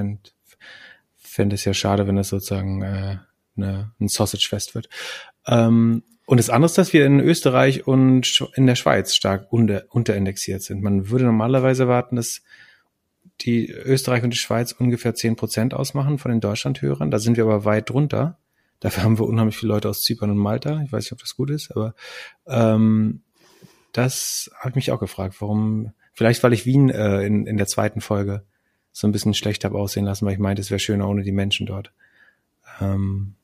fände fänd es ja schade, wenn das sozusagen äh, eine, ein Sausage-Fest wird. Ähm, und das andere ist, dass wir in Österreich und in der Schweiz stark unter, unterindexiert sind. Man würde normalerweise erwarten, dass die Österreich und die Schweiz ungefähr zehn Prozent ausmachen von den Deutschlandhörern. Da sind wir aber weit drunter. Dafür haben wir unheimlich viele Leute aus Zypern und Malta. Ich weiß nicht, ob das gut ist, aber ähm, das habe ich mich auch gefragt, warum, vielleicht weil ich Wien äh, in, in der zweiten Folge so ein bisschen schlecht habe aussehen lassen, weil ich meinte, es wäre schöner ohne die Menschen dort. Ähm,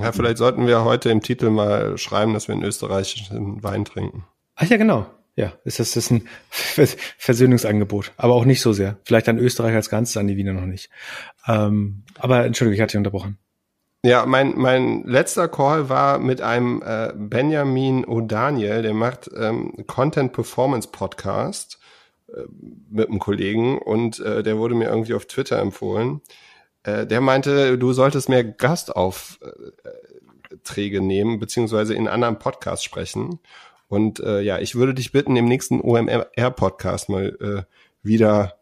ja, vielleicht sollten wir heute im Titel mal schreiben, dass wir in Österreich Wein trinken. Ach ja, genau. Ja, ist das, ist ein Versöhnungsangebot, aber auch nicht so sehr. Vielleicht an Österreich als Ganzes, an die Wiener noch nicht. Ähm, aber Entschuldigung, ich hatte dich unterbrochen. Ja, mein, mein letzter Call war mit einem äh, Benjamin O'Daniel, der macht ähm, Content Performance Podcast mit einem Kollegen und äh, der wurde mir irgendwie auf Twitter empfohlen. Äh, der meinte, du solltest mehr Gastaufträge nehmen, beziehungsweise in anderen Podcasts sprechen. Und äh, ja, ich würde dich bitten, im nächsten OMR-Podcast mal äh, wieder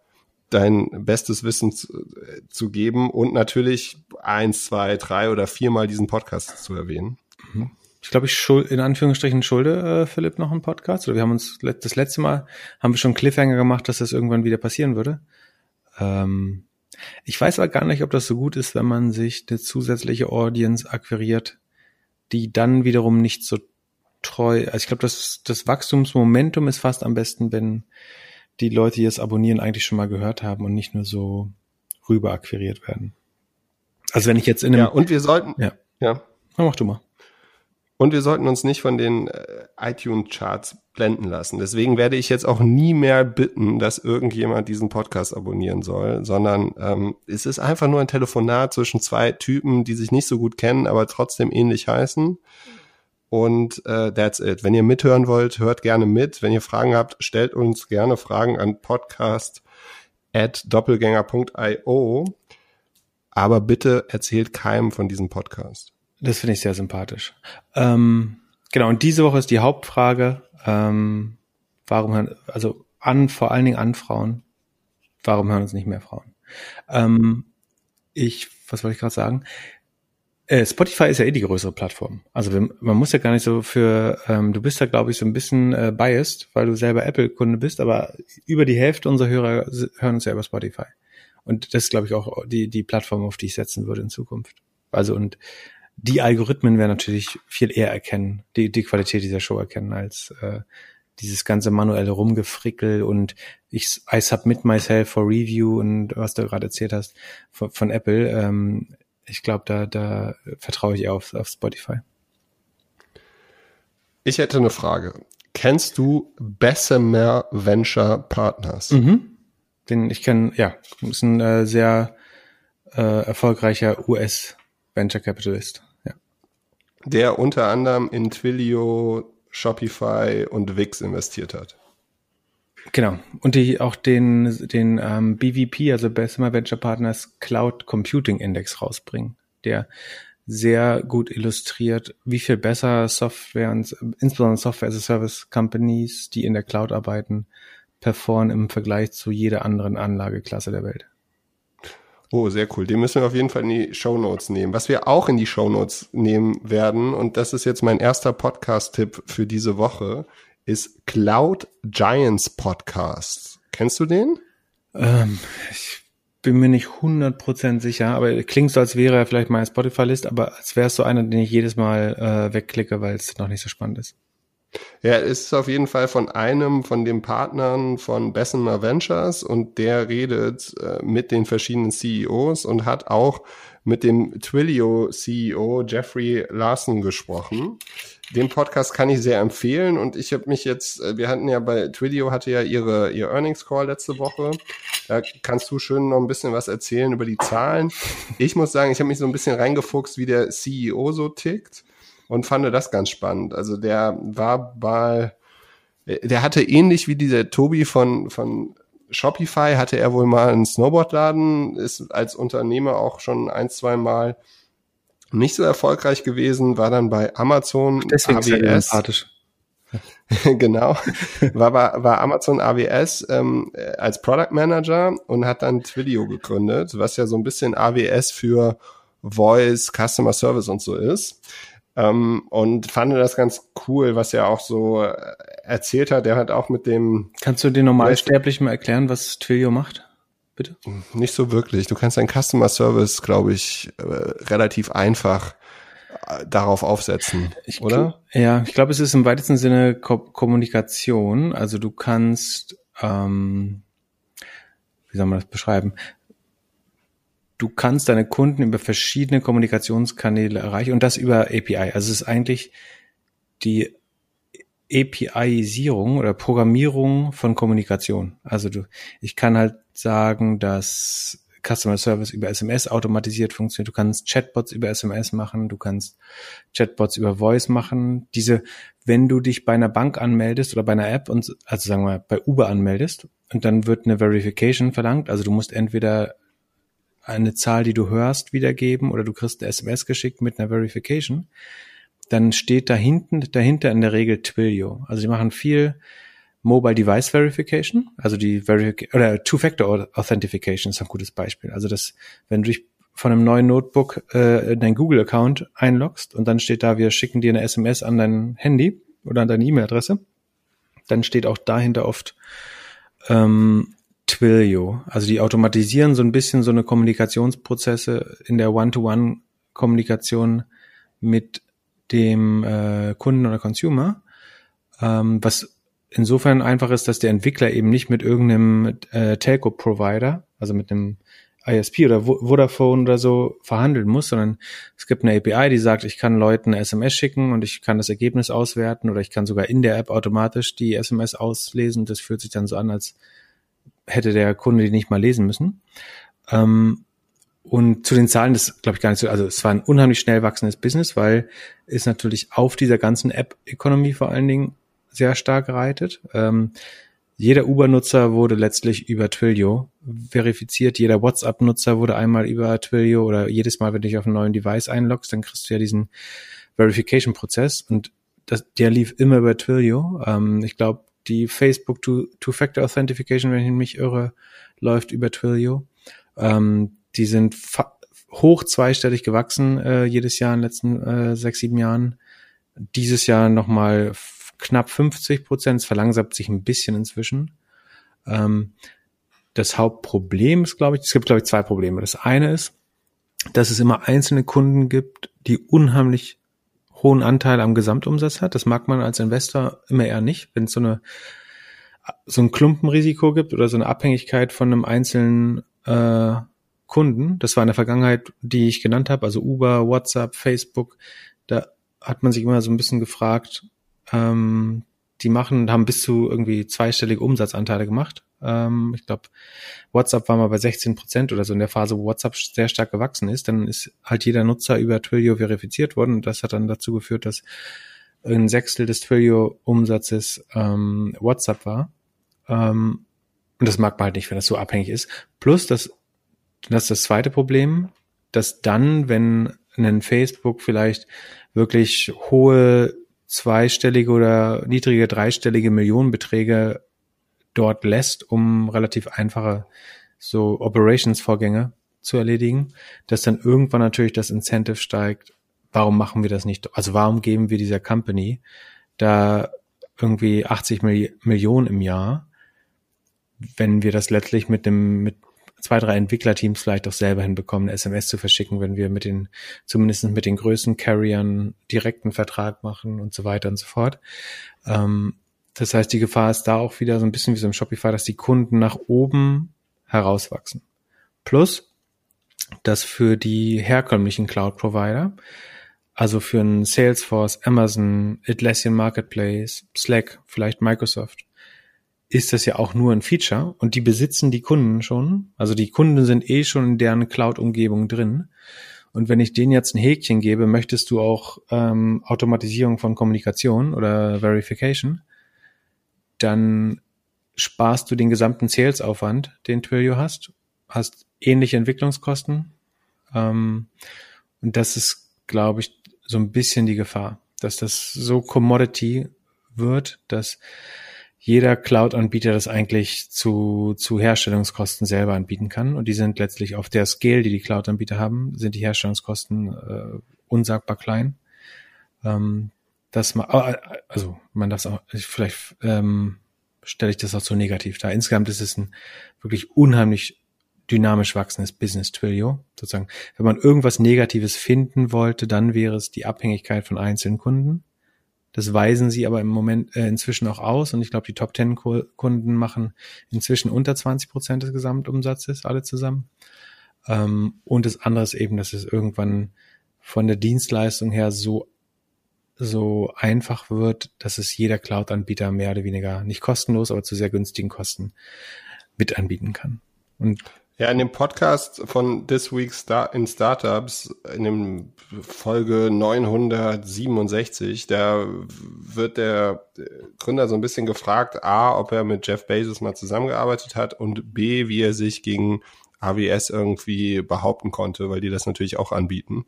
dein bestes Wissen zu, äh, zu, geben und natürlich eins, zwei, drei oder viermal diesen Podcast zu erwähnen. Mhm. Ich glaube, ich schuld, in Anführungsstrichen schulde äh, Philipp noch einen Podcast. Oder wir haben uns das letzte Mal haben wir schon Cliffhanger gemacht, dass das irgendwann wieder passieren würde. Ähm, ich weiß aber gar nicht, ob das so gut ist, wenn man sich eine zusätzliche Audience akquiriert, die dann wiederum nicht so treu. Also ich glaube, das, das Wachstumsmomentum ist fast am besten, wenn die Leute, die es abonnieren, eigentlich schon mal gehört haben und nicht nur so rüber akquiriert werden. Also wenn ich jetzt in einem. Ja, und wir sollten. Ja. Ja. Na, mach du mal. Und wir sollten uns nicht von den äh, iTunes-Charts blenden lassen. Deswegen werde ich jetzt auch nie mehr bitten, dass irgendjemand diesen Podcast abonnieren soll, sondern ähm, es ist einfach nur ein Telefonat zwischen zwei Typen, die sich nicht so gut kennen, aber trotzdem ähnlich heißen. Und äh, that's it. Wenn ihr mithören wollt, hört gerne mit. Wenn ihr Fragen habt, stellt uns gerne Fragen an podcast at doppelgänger.io. Aber bitte erzählt keinem von diesem Podcast. Das finde ich sehr sympathisch. Ähm, genau, und diese Woche ist die Hauptfrage, ähm, warum hören, also an, vor allen Dingen an Frauen, warum hören uns nicht mehr Frauen? Ähm, ich, was wollte ich gerade sagen? Äh, Spotify ist ja eh die größere Plattform. Also wir, man muss ja gar nicht so für, ähm, du bist ja, glaube ich, so ein bisschen äh, biased, weil du selber Apple-Kunde bist, aber über die Hälfte unserer Hörer hören uns ja über Spotify. Und das ist, glaube ich, auch die, die Plattform, auf die ich setzen würde in Zukunft. Also und die Algorithmen werden natürlich viel eher erkennen, die, die Qualität dieser Show erkennen, als äh, dieses ganze manuelle Rumgefrickel und ich I submit myself for review und was du gerade erzählt hast von, von Apple. Ähm, ich glaube, da, da vertraue ich auf, auf Spotify. Ich hätte eine Frage. Kennst du Bessemer Venture Partners? Mhm. Den ich kenne, ja, ist ein äh, sehr äh, erfolgreicher US Venture Capitalist der unter anderem in Twilio, Shopify und Wix investiert hat. Genau. Und die auch den, den ähm, BVP, also Bessemer Venture Partners Cloud Computing Index rausbringen, der sehr gut illustriert, wie viel besser Software und insbesondere Software as a Service Companies, die in der Cloud arbeiten, performen im Vergleich zu jeder anderen Anlageklasse der Welt. Oh, sehr cool. Den müssen wir auf jeden Fall in die Show Notes nehmen. Was wir auch in die Show Notes nehmen werden, und das ist jetzt mein erster Podcast-Tipp für diese Woche, ist Cloud Giants Podcast. Kennst du den? Ähm, ich bin mir nicht hundert Prozent sicher, aber klingt so, als wäre er vielleicht meine Spotify-List, aber als wäre es so einer, den ich jedes Mal äh, wegklicke, weil es noch nicht so spannend ist. Ja, es ist auf jeden Fall von einem von den Partnern von Bessemer Ventures und der redet äh, mit den verschiedenen CEOs und hat auch mit dem Twilio CEO Jeffrey Larson gesprochen. Den Podcast kann ich sehr empfehlen und ich habe mich jetzt, äh, wir hatten ja bei Twilio hatte ja ihre ihr Earnings Call letzte Woche. Da kannst du schön noch ein bisschen was erzählen über die Zahlen. Ich muss sagen, ich habe mich so ein bisschen reingefuchst, wie der CEO so tickt und fand das ganz spannend. Also der war bei, der hatte ähnlich wie dieser Tobi von, von Shopify, hatte er wohl mal einen Snowboardladen, ist als Unternehmer auch schon ein, zwei Mal nicht so erfolgreich gewesen, war dann bei Amazon Deswegen AWS. genau, war, war, war Amazon AWS ähm, als Product Manager und hat dann Twilio gegründet, was ja so ein bisschen AWS für Voice, Customer Service und so ist. Ähm, und fand das ganz cool, was er auch so äh, erzählt hat. Er hat auch mit dem. Kannst du den Normalsterblichen mal erklären, was Twilio macht? Bitte? Nicht so wirklich. Du kannst deinen Customer Service, glaube ich, äh, relativ einfach äh, darauf aufsetzen, ich oder? Ja, ich glaube, es ist im weitesten Sinne Ko Kommunikation. Also du kannst, ähm, wie soll man das beschreiben? Du kannst deine Kunden über verschiedene Kommunikationskanäle erreichen und das über API. Also es ist eigentlich die API-Isierung oder Programmierung von Kommunikation. Also du, ich kann halt sagen, dass Customer Service über SMS automatisiert funktioniert. Du kannst Chatbots über SMS machen, du kannst Chatbots über Voice machen. Diese, wenn du dich bei einer Bank anmeldest oder bei einer App und, also sagen wir bei Uber anmeldest und dann wird eine Verification verlangt. Also du musst entweder eine Zahl, die du hörst, wiedergeben oder du kriegst eine SMS geschickt mit einer Verification. dann steht da hinten, dahinter in der Regel Twilio. Also die machen viel Mobile Device Verification, also die Verific oder Two-Factor Authentication ist ein gutes Beispiel. Also das, wenn du dich von einem neuen Notebook äh, dein Google-Account einloggst und dann steht da, wir schicken dir eine SMS an dein Handy oder an deine E-Mail-Adresse, dann steht auch dahinter oft ähm, Twilio. Also die automatisieren so ein bisschen so eine Kommunikationsprozesse in der One-to-One-Kommunikation mit dem äh, Kunden oder Consumer, ähm, was insofern einfach ist, dass der Entwickler eben nicht mit irgendeinem äh, Telco-Provider, also mit einem ISP oder Vodafone oder so verhandeln muss, sondern es gibt eine API, die sagt, ich kann Leuten eine SMS schicken und ich kann das Ergebnis auswerten oder ich kann sogar in der App automatisch die SMS auslesen. Das fühlt sich dann so an, als hätte der Kunde die nicht mal lesen müssen. Ähm, und zu den Zahlen, das glaube ich gar nicht so, also es war ein unheimlich schnell wachsendes Business, weil es natürlich auf dieser ganzen App-Economy vor allen Dingen sehr stark gereitet. Ähm, jeder Uber-Nutzer wurde letztlich über Twilio verifiziert. Jeder WhatsApp-Nutzer wurde einmal über Twilio oder jedes Mal, wenn du dich auf einen neuen Device einloggst, dann kriegst du ja diesen Verification-Prozess und das, der lief immer über Twilio. Ähm, ich glaube, die Facebook Two-Factor Authentication, wenn ich mich irre, läuft über Twilio. Ähm, die sind hoch zweistellig gewachsen äh, jedes Jahr in den letzten äh, sechs, sieben Jahren. Dieses Jahr nochmal knapp 50 Prozent. Es verlangsamt sich ein bisschen inzwischen. Ähm, das Hauptproblem ist, glaube ich, es gibt, glaube ich, zwei Probleme. Das eine ist, dass es immer einzelne Kunden gibt, die unheimlich hohen Anteil am Gesamtumsatz hat. Das mag man als Investor immer eher nicht, wenn es so eine so ein Klumpenrisiko gibt oder so eine Abhängigkeit von einem einzelnen äh, Kunden. Das war in der Vergangenheit, die ich genannt habe, also Uber, WhatsApp, Facebook. Da hat man sich immer so ein bisschen gefragt, ähm, die machen, haben bis zu irgendwie zweistellige Umsatzanteile gemacht. Ähm, ich glaube, WhatsApp war mal bei 16 Prozent oder so in der Phase, wo WhatsApp sehr stark gewachsen ist. Dann ist halt jeder Nutzer über Twilio verifiziert worden das hat dann dazu geführt, dass ein Sechstel des Twilio-Umsatzes ähm, WhatsApp war. Ähm, und das mag man halt nicht, wenn das so abhängig ist. Plus, das, das ist das zweite Problem, dass dann, wenn ein Facebook vielleicht wirklich hohe zweistellige oder niedrige dreistellige Millionenbeträge dort lässt, um relativ einfache so Operations-Vorgänge zu erledigen, dass dann irgendwann natürlich das Incentive steigt, warum machen wir das nicht? Also warum geben wir dieser Company da irgendwie 80 Millionen im Jahr, wenn wir das letztlich mit dem, mit zwei, drei Entwicklerteams vielleicht auch selber hinbekommen, SMS zu verschicken, wenn wir mit den, zumindest mit den größten Carriern direkten Vertrag machen und so weiter und so fort. Ähm, das heißt, die Gefahr ist da auch wieder so ein bisschen wie so im Shopify, dass die Kunden nach oben herauswachsen. Plus, dass für die herkömmlichen Cloud-Provider, also für einen Salesforce, Amazon, Atlassian Marketplace, Slack, vielleicht Microsoft, ist das ja auch nur ein Feature und die besitzen die Kunden schon. Also die Kunden sind eh schon in deren Cloud-Umgebung drin. Und wenn ich denen jetzt ein Häkchen gebe, möchtest du auch ähm, Automatisierung von Kommunikation oder Verification, dann sparst du den gesamten Sales-Aufwand, den Twilio hast, hast ähnliche Entwicklungskosten. Ähm, und das ist, glaube ich, so ein bisschen die Gefahr, dass das so Commodity wird, dass jeder Cloud-Anbieter das eigentlich zu, zu Herstellungskosten selber anbieten kann. Und die sind letztlich auf der Scale, die die Cloud-Anbieter haben, sind die Herstellungskosten äh, unsagbar klein. Ähm, das man, also man darf auch, vielleicht ähm, stelle ich das auch so negativ dar. Insgesamt ist es ein wirklich unheimlich dynamisch wachsendes Business Twilio. Sozusagen, wenn man irgendwas Negatives finden wollte, dann wäre es die Abhängigkeit von einzelnen Kunden. Das weisen sie aber im Moment äh, inzwischen auch aus und ich glaube, die Top Ten Kunden machen inzwischen unter 20 Prozent des Gesamtumsatzes alle zusammen. Ähm, und das andere ist eben, dass es irgendwann von der Dienstleistung her so so einfach wird, dass es jeder Cloud-Anbieter mehr oder weniger nicht kostenlos, aber zu sehr günstigen Kosten mit anbieten kann. Und ja, in dem Podcast von This Week in Startups, in dem Folge 967, da wird der Gründer so ein bisschen gefragt, A, ob er mit Jeff Bezos mal zusammengearbeitet hat und B, wie er sich gegen AWS irgendwie behaupten konnte, weil die das natürlich auch anbieten.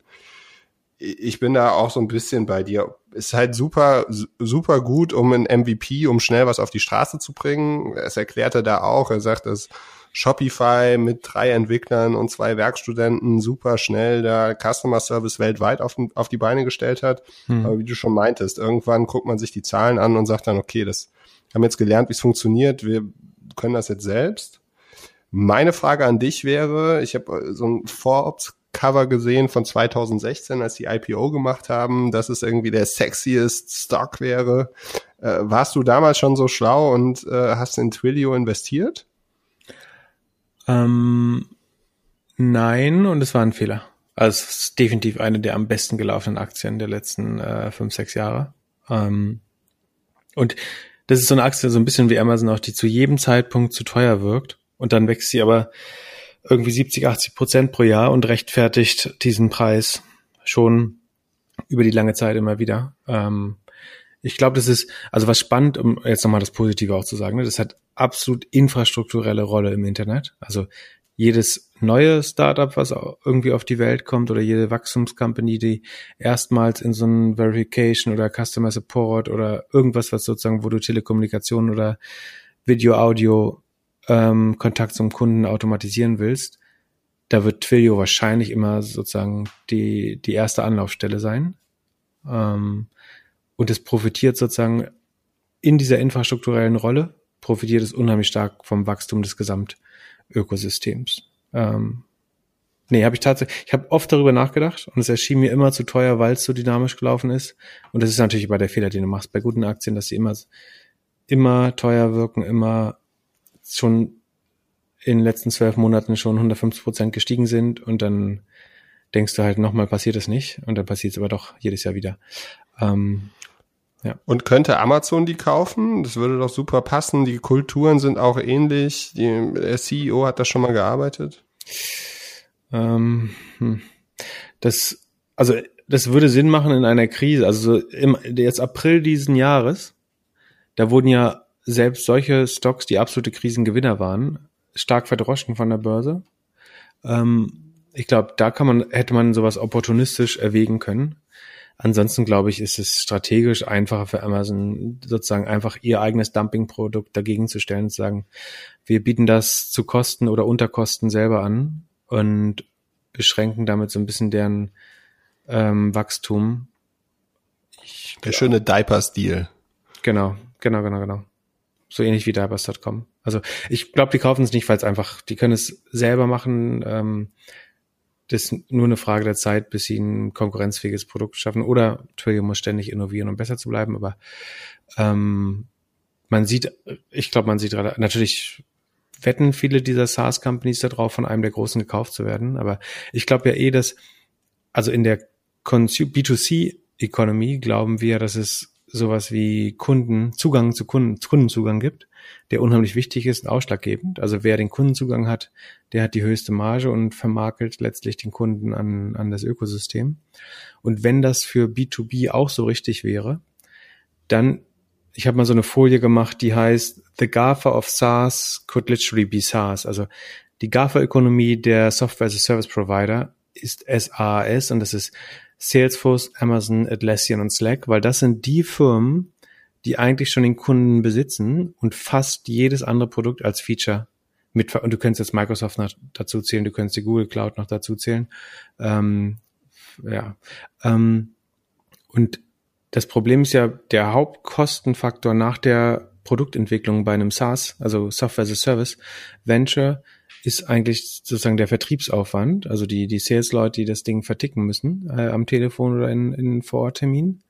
ich bin da auch so ein bisschen bei dir. Ist halt super, super gut, um ein MVP, um schnell was auf die Straße zu bringen. Es erklärt er da auch. Er sagt, dass Shopify mit drei Entwicklern und zwei Werkstudenten super schnell da Customer Service weltweit auf, auf die Beine gestellt hat. Hm. Aber wie du schon meintest, irgendwann guckt man sich die Zahlen an und sagt dann, okay, das haben jetzt gelernt, wie es funktioniert. Wir können das jetzt selbst. Meine Frage an dich wäre, ich habe so ein Forbes Cover gesehen von 2016, als die IPO gemacht haben, dass es irgendwie der sexiest Stock wäre. Äh, warst du damals schon so schlau und äh, hast in Twilio investiert? Ähm, nein, und es war ein Fehler. Also es ist definitiv eine der am besten gelaufenen Aktien der letzten äh, fünf, sechs Jahre. Ähm, und das ist so eine Aktie, so ein bisschen wie Amazon auch, die zu jedem Zeitpunkt zu teuer wirkt. Und dann wächst sie aber irgendwie 70, 80 Prozent pro Jahr und rechtfertigt diesen Preis schon über die lange Zeit immer wieder. Ähm, ich glaube, das ist, also was spannend, um jetzt nochmal das Positive auch zu sagen, ne, das hat absolut infrastrukturelle Rolle im Internet. Also jedes neue Startup, was irgendwie auf die Welt kommt oder jede Wachstumscompany, die erstmals in so ein Verification oder Customer Support oder irgendwas, was sozusagen, wo du Telekommunikation oder Video, Audio ähm, Kontakt zum Kunden automatisieren willst, da wird Twilio wahrscheinlich immer sozusagen die, die erste Anlaufstelle sein. Ähm, und es profitiert sozusagen in dieser infrastrukturellen Rolle, profitiert es unheimlich stark vom Wachstum des Gesamtökosystems. Ähm, nee, habe ich tatsächlich, ich habe oft darüber nachgedacht und es erschien mir immer zu teuer, weil es so dynamisch gelaufen ist. Und das ist natürlich bei der Fehler, den du machst bei guten Aktien, dass sie immer, immer teuer wirken, immer schon in den letzten zwölf Monaten schon 150 Prozent gestiegen sind und dann denkst du halt nochmal passiert es nicht und dann passiert es aber doch jedes Jahr wieder. Ähm, ja. Und könnte Amazon die kaufen? Das würde doch super passen. Die Kulturen sind auch ähnlich. Die, der CEO hat da schon mal gearbeitet. Ähm, hm. das, also das würde Sinn machen in einer Krise. Also im, jetzt April diesen Jahres, da wurden ja selbst solche Stocks, die absolute Krisengewinner waren, stark verdroschen von der Börse. Ähm, ich glaube, da kann man, hätte man sowas opportunistisch erwägen können. Ansonsten glaube ich, ist es strategisch einfacher für Amazon, sozusagen einfach ihr eigenes Dumpingprodukt dagegen zu stellen und zu sagen, wir bieten das zu Kosten oder Unterkosten selber an und beschränken damit so ein bisschen deren ähm, Wachstum. Ich, Der schöne Diaper-Stil. Genau, genau, genau, genau. So ähnlich wie Diapers.com. Also ich glaube, die kaufen es nicht, weil es einfach, die können es selber machen. Ähm, das ist nur eine Frage der Zeit, bis sie ein konkurrenzfähiges Produkt schaffen. Oder Twilio muss ständig innovieren, um besser zu bleiben. Aber ähm, man sieht, ich glaube, man sieht natürlich wetten viele dieser SaaS-Companies darauf, von einem der Großen gekauft zu werden. Aber ich glaube ja eh, dass, also in der B2C-Economy glauben wir, dass es sowas wie Kunden, Zugang zu Kunden, Kundenzugang gibt, der unheimlich wichtig ist und ausschlaggebend. Also wer den Kundenzugang hat, der hat die höchste Marge und vermakelt letztlich den Kunden an, an das Ökosystem. Und wenn das für B2B auch so richtig wäre, dann, ich habe mal so eine Folie gemacht, die heißt The GAFA of SaaS could literally be SaaS. Also die GAFA-Ökonomie der Software as a Service Provider ist SaaS und das ist Salesforce, Amazon, Atlassian und Slack, weil das sind die Firmen, die eigentlich schon den Kunden besitzen und fast jedes andere Produkt als Feature mit, und du könntest jetzt Microsoft noch dazu zählen, du könntest die Google Cloud noch dazu zählen. Ähm, ja. Ähm, und das Problem ist ja, der Hauptkostenfaktor nach der Produktentwicklung bei einem SaaS, also Software as a Service Venture, ist eigentlich sozusagen der Vertriebsaufwand, also die, die Sales-Leute, die das Ding verticken müssen, äh, am Telefon oder in, in Vororttermin.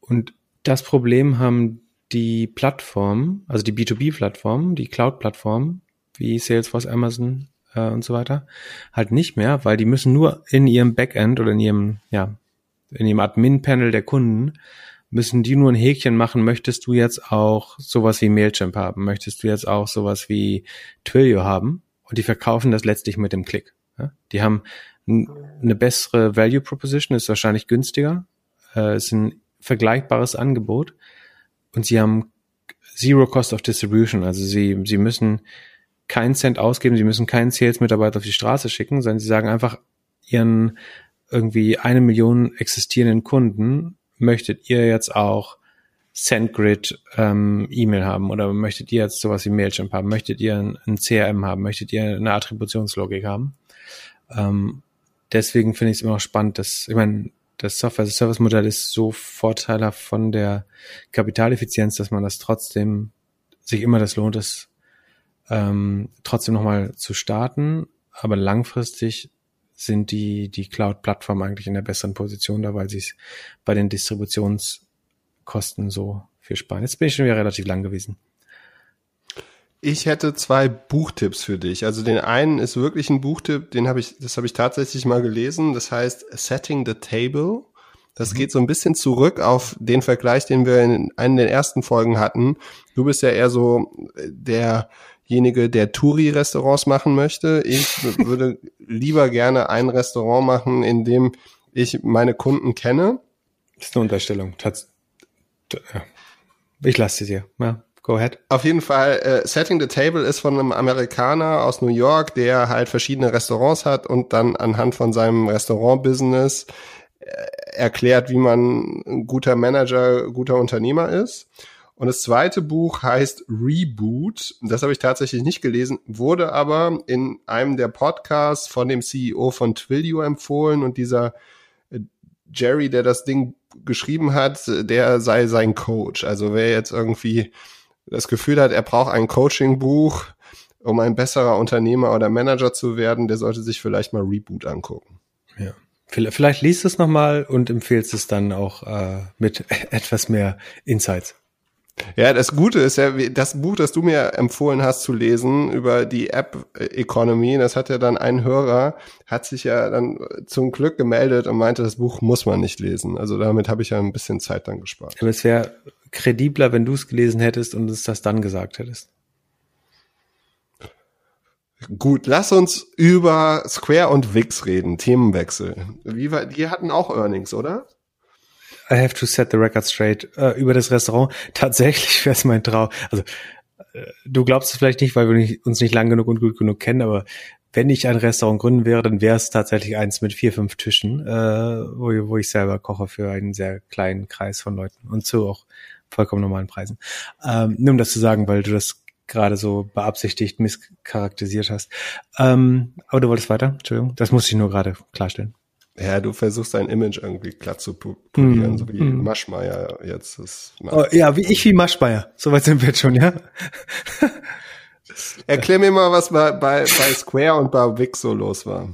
Und das Problem haben die Plattformen, also die B2B-Plattformen, die Cloud-Plattformen, wie Salesforce, Amazon äh, und so weiter, halt nicht mehr, weil die müssen nur in ihrem Backend oder in ihrem, ja, in ihrem Admin-Panel der Kunden müssen die nur ein Häkchen machen, möchtest du jetzt auch sowas wie Mailchimp haben? Möchtest du jetzt auch sowas wie Twilio haben? Und die verkaufen das letztlich mit dem Klick. Ja? Die haben eine bessere Value Proposition, ist wahrscheinlich günstiger, äh, ist ein vergleichbares Angebot und sie haben Zero Cost of Distribution. Also sie, sie müssen keinen Cent ausgeben, sie müssen keinen Sales-Mitarbeiter auf die Straße schicken, sondern sie sagen einfach ihren irgendwie eine Million existierenden Kunden möchtet ihr jetzt auch SendGrid ähm, E-Mail haben oder möchtet ihr jetzt sowas wie Mailchimp haben? Möchtet ihr ein, ein CRM haben? Möchtet ihr eine Attributionslogik haben? Ähm, deswegen finde ich es immer noch spannend, dass, ich meine, das Software-Service-Modell ist so vorteilhaft von der Kapitaleffizienz, dass man das trotzdem sich immer das lohnt, es ähm, trotzdem nochmal zu starten. Aber langfristig sind die, die Cloud-Plattformen eigentlich in der besseren Position da, weil sie es bei den Distributionskosten so viel sparen. Jetzt bin ich schon wieder relativ lang gewesen. Ich hätte zwei Buchtipps für dich. Also den einen ist wirklich ein Buchtipp, den habe ich, das habe ich tatsächlich mal gelesen. Das heißt Setting the Table. Das mhm. geht so ein bisschen zurück auf den Vergleich, den wir in einer der ersten Folgen hatten. Du bist ja eher so derjenige, der Touri-Restaurants machen möchte. Ich würde lieber gerne ein Restaurant machen, in dem ich meine Kunden kenne. Das ist eine Unterstellung. Ich lasse sie dir. Ja. Go ahead. Auf jeden Fall, äh, Setting the Table ist von einem Amerikaner aus New York, der halt verschiedene Restaurants hat und dann anhand von seinem Restaurant-Business äh, erklärt, wie man ein guter Manager, guter Unternehmer ist. Und das zweite Buch heißt Reboot. Das habe ich tatsächlich nicht gelesen, wurde aber in einem der Podcasts von dem CEO von Twilio empfohlen und dieser äh, Jerry, der das Ding geschrieben hat, der sei sein Coach. Also wer jetzt irgendwie das Gefühl hat, er braucht ein Coaching-Buch, um ein besserer Unternehmer oder Manager zu werden, der sollte sich vielleicht mal Reboot angucken. Ja. Vielleicht liest es nochmal und empfehlst es dann auch äh, mit etwas mehr Insights. Ja, das Gute ist ja, das Buch, das du mir empfohlen hast zu lesen über die App Economy, das hat ja dann ein Hörer, hat sich ja dann zum Glück gemeldet und meinte, das Buch muss man nicht lesen. Also damit habe ich ja ein bisschen Zeit dann gespart. Aber es wäre kredibler, wenn du es gelesen hättest und es das dann gesagt hättest. Gut, lass uns über Square und Wix reden. Themenwechsel. Wie war, die hatten auch Earnings, oder? I have to set the record straight. Uh, über das Restaurant. Tatsächlich wäre es mein Traum. Also, äh, du glaubst es vielleicht nicht, weil wir nicht, uns nicht lang genug und gut genug kennen, aber wenn ich ein Restaurant gründen wäre, dann wäre es tatsächlich eins mit vier, fünf Tischen, äh, wo, wo ich selber koche für einen sehr kleinen Kreis von Leuten und zu auch vollkommen normalen Preisen. Ähm, nur um das zu sagen, weil du das gerade so beabsichtigt misscharakterisiert hast. Ähm, aber du wolltest weiter? Entschuldigung, das muss ich nur gerade klarstellen. Ja, du versuchst dein Image irgendwie glatt zu polieren, mm, so wie mm. Maschmeyer jetzt. Das oh, ja, wie ich wie Maschmeyer. Soweit sind wir jetzt schon, ja? Erklär mir mal, was bei, bei, bei Square und bei Wix so los war.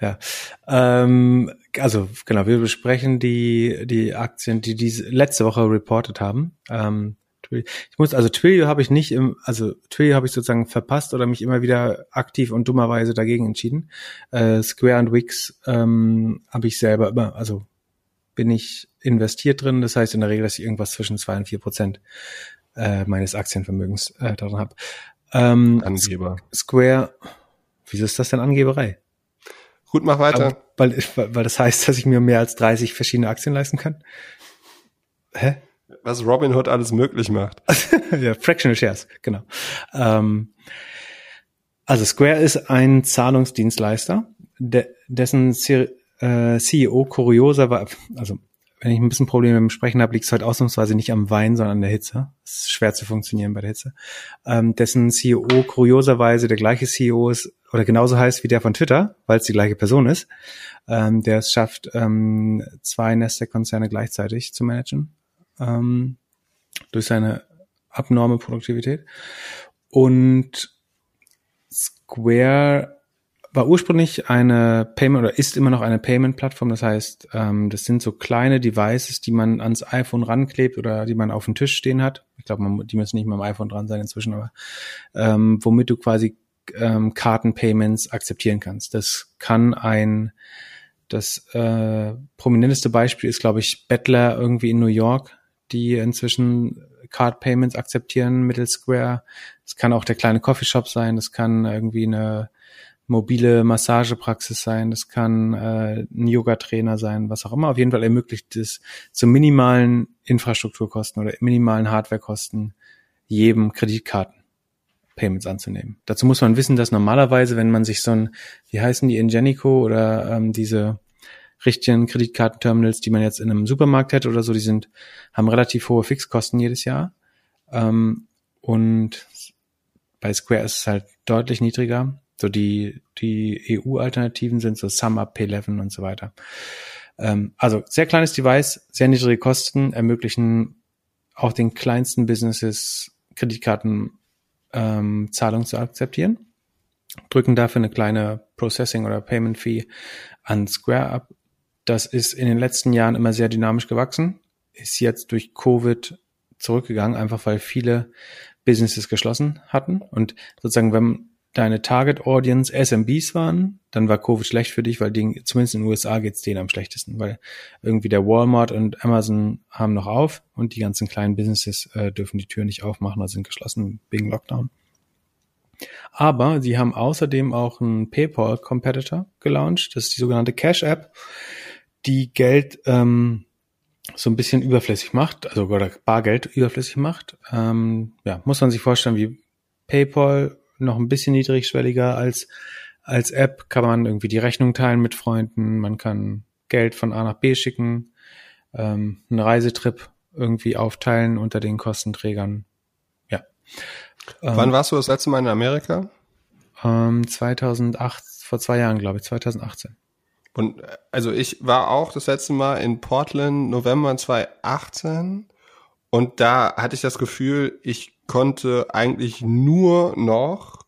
Ja, ähm, also genau, wir besprechen die die Aktien, die diese letzte Woche reported haben. Ähm, ich muss also Twilio habe ich nicht im, also Twilio habe ich sozusagen verpasst oder mich immer wieder aktiv und dummerweise dagegen entschieden. Äh, Square und Wix ähm, habe ich selber immer, also bin ich investiert drin. Das heißt in der Regel, dass ich irgendwas zwischen zwei und vier Prozent äh, meines Aktienvermögens äh, darin habe. Ähm, Angeber. Square, wieso ist das denn Angeberei? Gut, mach weiter. Weil, weil das heißt, dass ich mir mehr als 30 verschiedene Aktien leisten kann? Hä? Was Robinhood alles möglich macht. ja, Fractional Shares, genau. Ähm, also Square ist ein Zahlungsdienstleister, de, dessen C äh, CEO kurioser war, also wenn ich ein bisschen Probleme mit dem Sprechen habe, liegt es heute ausnahmsweise nicht am Wein, sondern an der Hitze. Es ist schwer zu funktionieren bei der Hitze. Ähm, dessen CEO kurioserweise der gleiche CEO ist oder genauso heißt wie der von Twitter, weil es die gleiche Person ist, ähm, der es schafft, ähm, zwei Nasdaq-Konzerne gleichzeitig zu managen ähm, durch seine abnorme Produktivität. Und Square war ursprünglich eine Payment oder ist immer noch eine Payment-Plattform. Das heißt, ähm, das sind so kleine Devices, die man ans iPhone ranklebt oder die man auf dem Tisch stehen hat. Ich glaube, die müssen nicht mal am iPhone dran sein inzwischen, aber ähm, womit du quasi ähm, Kartenpayments akzeptieren kannst. Das kann ein das äh, prominenteste Beispiel ist, glaube ich, Bettler irgendwie in New York, die inzwischen Card Payments akzeptieren mittels Square. Es kann auch der kleine Coffeeshop sein, das kann irgendwie eine mobile Massagepraxis sein, das kann äh, ein Yoga-Trainer sein, was auch immer. Auf jeden Fall ermöglicht es zu minimalen Infrastrukturkosten oder minimalen Hardwarekosten jedem Kreditkarten Payments anzunehmen. Dazu muss man wissen, dass normalerweise, wenn man sich so ein, wie heißen die, Ingenico oder ähm, diese richtigen Kreditkartenterminals, die man jetzt in einem Supermarkt hätte oder so, die sind, haben relativ hohe Fixkosten jedes Jahr. Ähm, und bei Square ist es halt deutlich niedriger. So die, die EU-Alternativen sind so SumUp, P11 und so weiter. Ähm, also sehr kleines Device, sehr niedrige Kosten, ermöglichen auch den kleinsten Businesses Kreditkarten ähm, Zahlung zu akzeptieren, drücken dafür eine kleine Processing oder Payment Fee an Square ab. Das ist in den letzten Jahren immer sehr dynamisch gewachsen, ist jetzt durch Covid zurückgegangen, einfach weil viele Businesses geschlossen hatten und sozusagen, wenn deine Target Audience SMBs waren, dann war Covid schlecht für dich, weil die, zumindest in den USA geht's denen am schlechtesten, weil irgendwie der Walmart und Amazon haben noch auf und die ganzen kleinen Businesses äh, dürfen die Tür nicht aufmachen oder sind geschlossen wegen Lockdown. Aber sie haben außerdem auch einen PayPal Competitor gelauncht, das ist die sogenannte Cash App, die Geld ähm, so ein bisschen überflüssig macht, also oder Bargeld überflüssig macht. Ähm, ja, muss man sich vorstellen, wie PayPal noch ein bisschen niedrigschwelliger als, als App kann man irgendwie die Rechnung teilen mit Freunden, man kann Geld von A nach B schicken, ähm, einen Reisetrip irgendwie aufteilen unter den Kostenträgern. Ja. Ähm, Wann warst du das letzte Mal in Amerika? Ähm, 2008, vor zwei Jahren, glaube ich, 2018. Und also ich war auch das letzte Mal in Portland November 2018 und da hatte ich das Gefühl, ich konnte eigentlich nur noch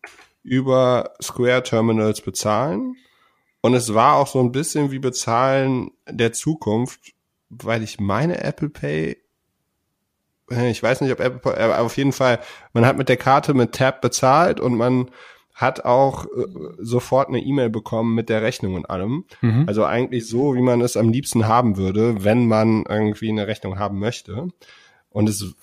über Square Terminals bezahlen. Und es war auch so ein bisschen wie Bezahlen der Zukunft, weil ich meine Apple Pay, äh, ich weiß nicht, ob Apple Pay, aber auf jeden Fall, man hat mit der Karte mit Tab bezahlt und man hat auch äh, sofort eine E-Mail bekommen mit der Rechnung und allem. Mhm. Also eigentlich so, wie man es am liebsten haben würde, wenn man irgendwie eine Rechnung haben möchte. Und es,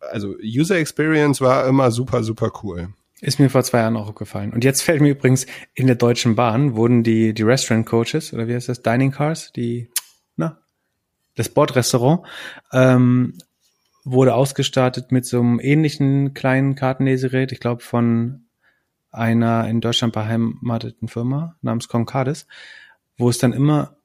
also User Experience war immer super, super cool. Ist mir vor zwei Jahren auch gefallen. Und jetzt fällt mir übrigens, in der Deutschen Bahn wurden die, die Restaurant Coaches, oder wie heißt das, Dining Cars, die, na, das Bordrestaurant, ähm, wurde ausgestattet mit so einem ähnlichen kleinen Kartenlesegerät, ich glaube von einer in Deutschland beheimateten Firma namens Concardis, wo es dann immer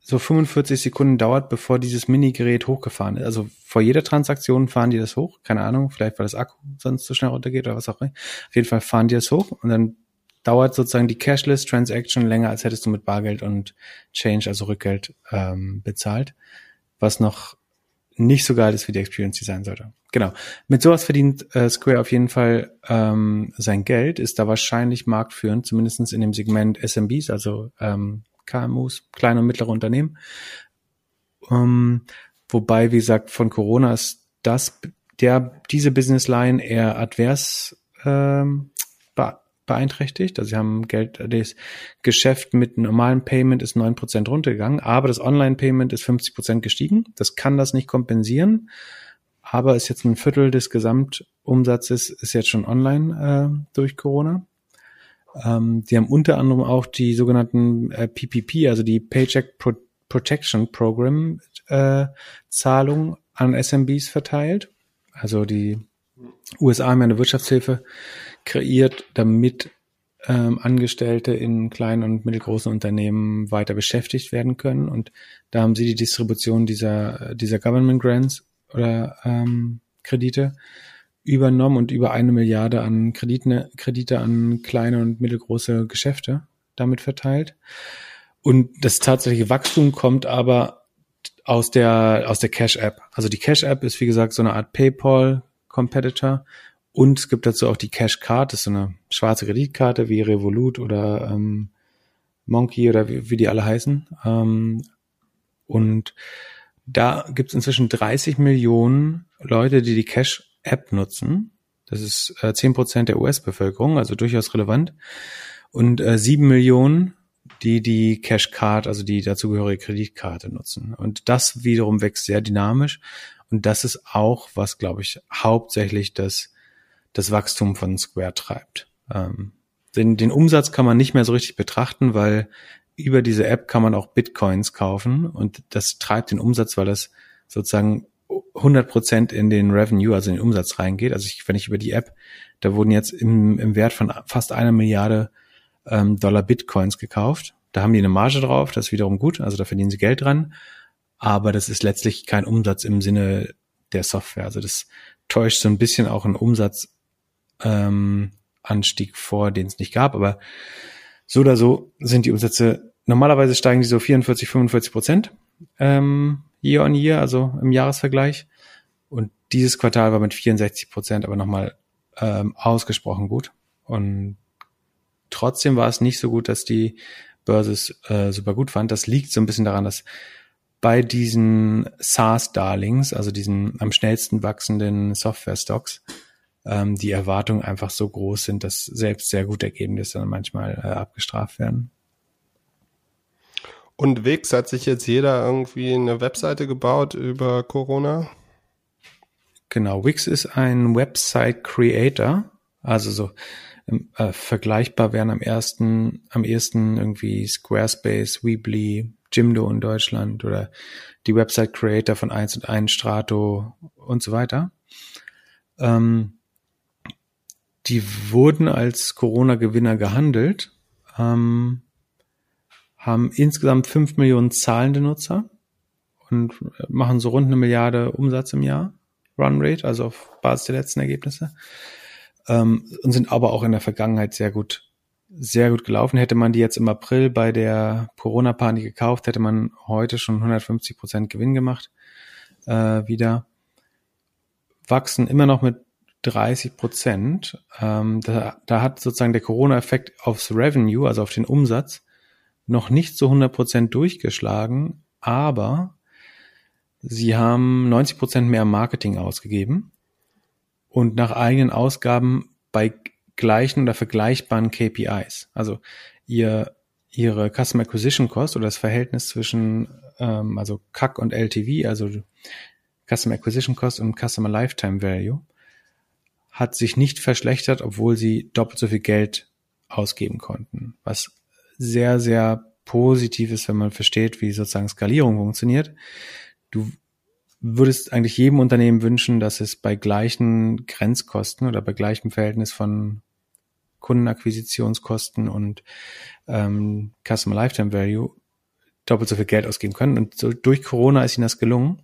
so 45 Sekunden dauert, bevor dieses Mini-Gerät hochgefahren ist. Also vor jeder Transaktion fahren die das hoch. Keine Ahnung, vielleicht weil das Akku sonst so schnell runtergeht oder was auch immer. Auf jeden Fall fahren die das hoch und dann dauert sozusagen die Cashless Transaction länger, als hättest du mit Bargeld und Change, also Rückgeld, ähm, bezahlt. Was noch nicht so geil ist, wie die Experience die sein sollte. Genau. Mit sowas verdient äh, Square auf jeden Fall ähm, sein Geld, ist da wahrscheinlich marktführend, zumindestens in dem Segment SMBs, also ähm, KMUs, kleine und mittlere Unternehmen. Ähm, wobei, wie gesagt, von Corona ist das, der, diese Businessline eher advers ähm, beeinträchtigt. Also sie haben Geld, das Geschäft mit normalen Payment ist neun Prozent runtergegangen, aber das Online-Payment ist 50% gestiegen. Das kann das nicht kompensieren, aber ist jetzt ein Viertel des Gesamtumsatzes ist jetzt schon online äh, durch Corona. Ähm, die haben unter anderem auch die sogenannten äh, PPP, also die Paycheck Pro Protection Program äh, Zahlung an SMBs verteilt. Also die USA haben ja eine Wirtschaftshilfe kreiert, damit ähm, Angestellte in kleinen und mittelgroßen Unternehmen weiter beschäftigt werden können. Und da haben sie die Distribution dieser, dieser Government Grants oder ähm, Kredite übernommen und über eine Milliarde an Kredite, Kredite an kleine und mittelgroße Geschäfte damit verteilt. Und das tatsächliche Wachstum kommt aber aus der, aus der Cash App. Also die Cash App ist, wie gesagt, so eine Art PayPal Competitor. Und es gibt dazu auch die Cash Card, das ist so eine schwarze Kreditkarte wie Revolut oder ähm, Monkey oder wie, wie die alle heißen. Ähm, und da gibt es inzwischen 30 Millionen Leute, die die Cash App nutzen. Das ist äh, 10% der US-Bevölkerung, also durchaus relevant. Und äh, 7 Millionen, die die Cash Card, also die dazugehörige Kreditkarte nutzen. Und das wiederum wächst sehr dynamisch. Und das ist auch, was, glaube ich, hauptsächlich das, das Wachstum von Square treibt. Ähm, den, den Umsatz kann man nicht mehr so richtig betrachten, weil über diese App kann man auch Bitcoins kaufen und das treibt den Umsatz, weil das sozusagen 100 Prozent in den Revenue, also in den Umsatz reingeht. Also ich, wenn ich über die App, da wurden jetzt im, im Wert von fast einer Milliarde ähm, Dollar Bitcoins gekauft. Da haben die eine Marge drauf, das ist wiederum gut, also da verdienen sie Geld dran. Aber das ist letztlich kein Umsatz im Sinne der Software. Also das täuscht so ein bisschen auch einen Umsatzanstieg ähm, Anstieg vor, den es nicht gab. Aber so oder so sind die Umsätze, normalerweise steigen die so 44, 45 Prozent ähm, year on year, also im Jahresvergleich. Und dieses Quartal war mit 64 Prozent aber nochmal ähm, ausgesprochen gut. Und trotzdem war es nicht so gut, dass die Börse es äh, super gut fand. Das liegt so ein bisschen daran, dass bei diesen SaaS-Darlings, also diesen am schnellsten wachsenden Software-Stocks, ähm, die Erwartungen einfach so groß sind, dass selbst sehr gute Ergebnisse dann manchmal äh, abgestraft werden. Und Wix hat sich jetzt jeder irgendwie eine Webseite gebaut über Corona? Genau, Wix ist ein Website Creator, also so äh, vergleichbar wären am ersten, am ersten irgendwie Squarespace, Weebly, Jimdo in Deutschland oder die Website Creator von 1 und 1 Strato und so weiter. Ähm, die wurden als Corona-Gewinner gehandelt, ähm, haben insgesamt 5 Millionen zahlende Nutzer und machen so rund eine Milliarde Umsatz im Jahr, Run Rate, also auf Basis der letzten Ergebnisse ähm, und sind aber auch in der Vergangenheit sehr gut, sehr gut gelaufen. Hätte man die jetzt im April bei der Corona-Panik gekauft, hätte man heute schon 150 Prozent Gewinn gemacht äh, wieder. Wachsen immer noch mit 30 Prozent. Ähm, da, da hat sozusagen der Corona-Effekt aufs Revenue, also auf den Umsatz, noch nicht so 100 Prozent durchgeschlagen, aber sie haben 90 Prozent mehr Marketing ausgegeben und nach eigenen Ausgaben bei gleichen oder vergleichbaren KPIs. Also ihr ihre Customer Acquisition Cost oder das Verhältnis zwischen ähm, also CAC und LTV, also Customer Acquisition Cost und Customer Lifetime Value, hat sich nicht verschlechtert, obwohl sie doppelt so viel Geld ausgeben konnten. Was sehr, sehr positiv ist, wenn man versteht, wie sozusagen Skalierung funktioniert. Du würdest eigentlich jedem Unternehmen wünschen, dass es bei gleichen Grenzkosten oder bei gleichem Verhältnis von Kundenakquisitionskosten und ähm, Customer Lifetime Value doppelt so viel Geld ausgeben können. Und so durch Corona ist ihnen das gelungen.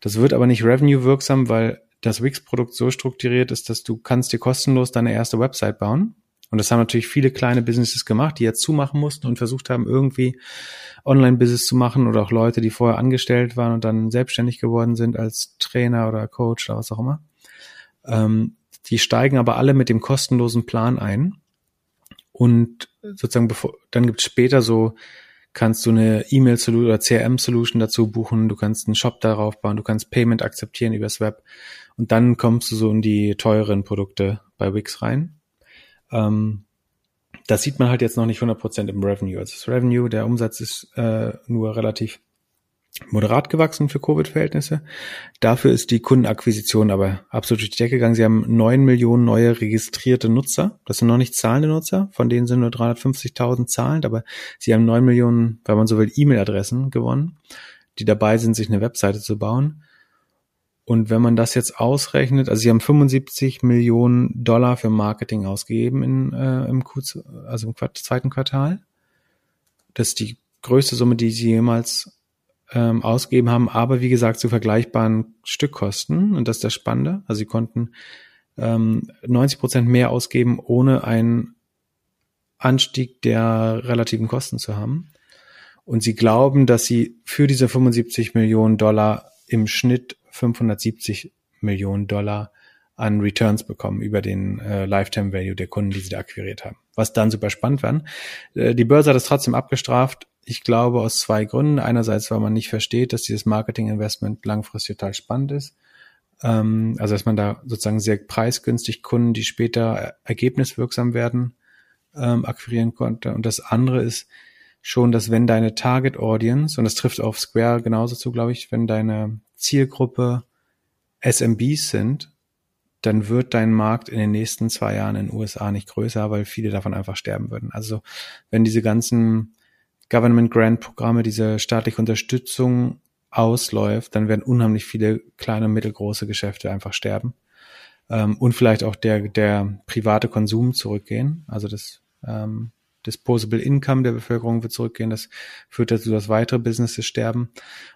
Das wird aber nicht revenue wirksam, weil das Wix-Produkt so strukturiert ist, dass du kannst dir kostenlos deine erste Website bauen. Und das haben natürlich viele kleine Businesses gemacht, die jetzt zumachen mussten und versucht haben, irgendwie Online-Business zu machen oder auch Leute, die vorher angestellt waren und dann selbstständig geworden sind als Trainer oder Coach oder was auch immer. Ähm, die steigen aber alle mit dem kostenlosen Plan ein. Und sozusagen bevor, dann gibt es später so, kannst du eine E-Mail-Solution oder CRM-Solution dazu buchen, du kannst einen Shop darauf bauen, du kannst Payment akzeptieren übers Web und dann kommst du so in die teuren Produkte bei Wix rein. Ähm, das sieht man halt jetzt noch nicht 100% im Revenue. Also das Revenue, der Umsatz ist äh, nur relativ moderat gewachsen für Covid-Verhältnisse. Dafür ist die Kundenakquisition aber absolut durch die Decke gegangen. Sie haben neun Millionen neue registrierte Nutzer. Das sind noch nicht zahlende Nutzer, von denen sind nur 350.000 zahlend, aber sie haben neun Millionen, wenn man so will, E-Mail-Adressen gewonnen, die dabei sind, sich eine Webseite zu bauen. Und wenn man das jetzt ausrechnet, also sie haben 75 Millionen Dollar für Marketing ausgegeben in, äh, im, Q, also im zweiten Quartal. Das ist die größte Summe, die sie jemals ähm, ausgegeben haben, aber wie gesagt zu vergleichbaren Stückkosten. Und das ist das Spannende. Also sie konnten ähm, 90 Prozent mehr ausgeben, ohne einen Anstieg der relativen Kosten zu haben. Und sie glauben, dass sie für diese 75 Millionen Dollar im Schnitt 570 Millionen Dollar an Returns bekommen über den äh, Lifetime Value der Kunden, die sie da akquiriert haben. Was dann super spannend werden. Äh, die Börse hat es trotzdem abgestraft. Ich glaube aus zwei Gründen. Einerseits, weil man nicht versteht, dass dieses Marketing-Investment langfristig total spannend ist. Ähm, also dass man da sozusagen sehr preisgünstig Kunden, die später ergebniswirksam werden, ähm, akquirieren konnte. Und das andere ist schon, dass wenn deine Target Audience, und das trifft auf Square genauso zu, glaube ich, wenn deine Zielgruppe SMBs sind, dann wird dein Markt in den nächsten zwei Jahren in den USA nicht größer, weil viele davon einfach sterben würden. Also wenn diese ganzen Government Grant Programme, diese staatliche Unterstützung ausläuft, dann werden unheimlich viele kleine und mittelgroße Geschäfte einfach sterben. Ähm, und vielleicht auch der, der private Konsum zurückgehen. Also das ähm, Disposable Income der Bevölkerung wird zurückgehen. Das führt dazu, dass weitere Businesses sterben.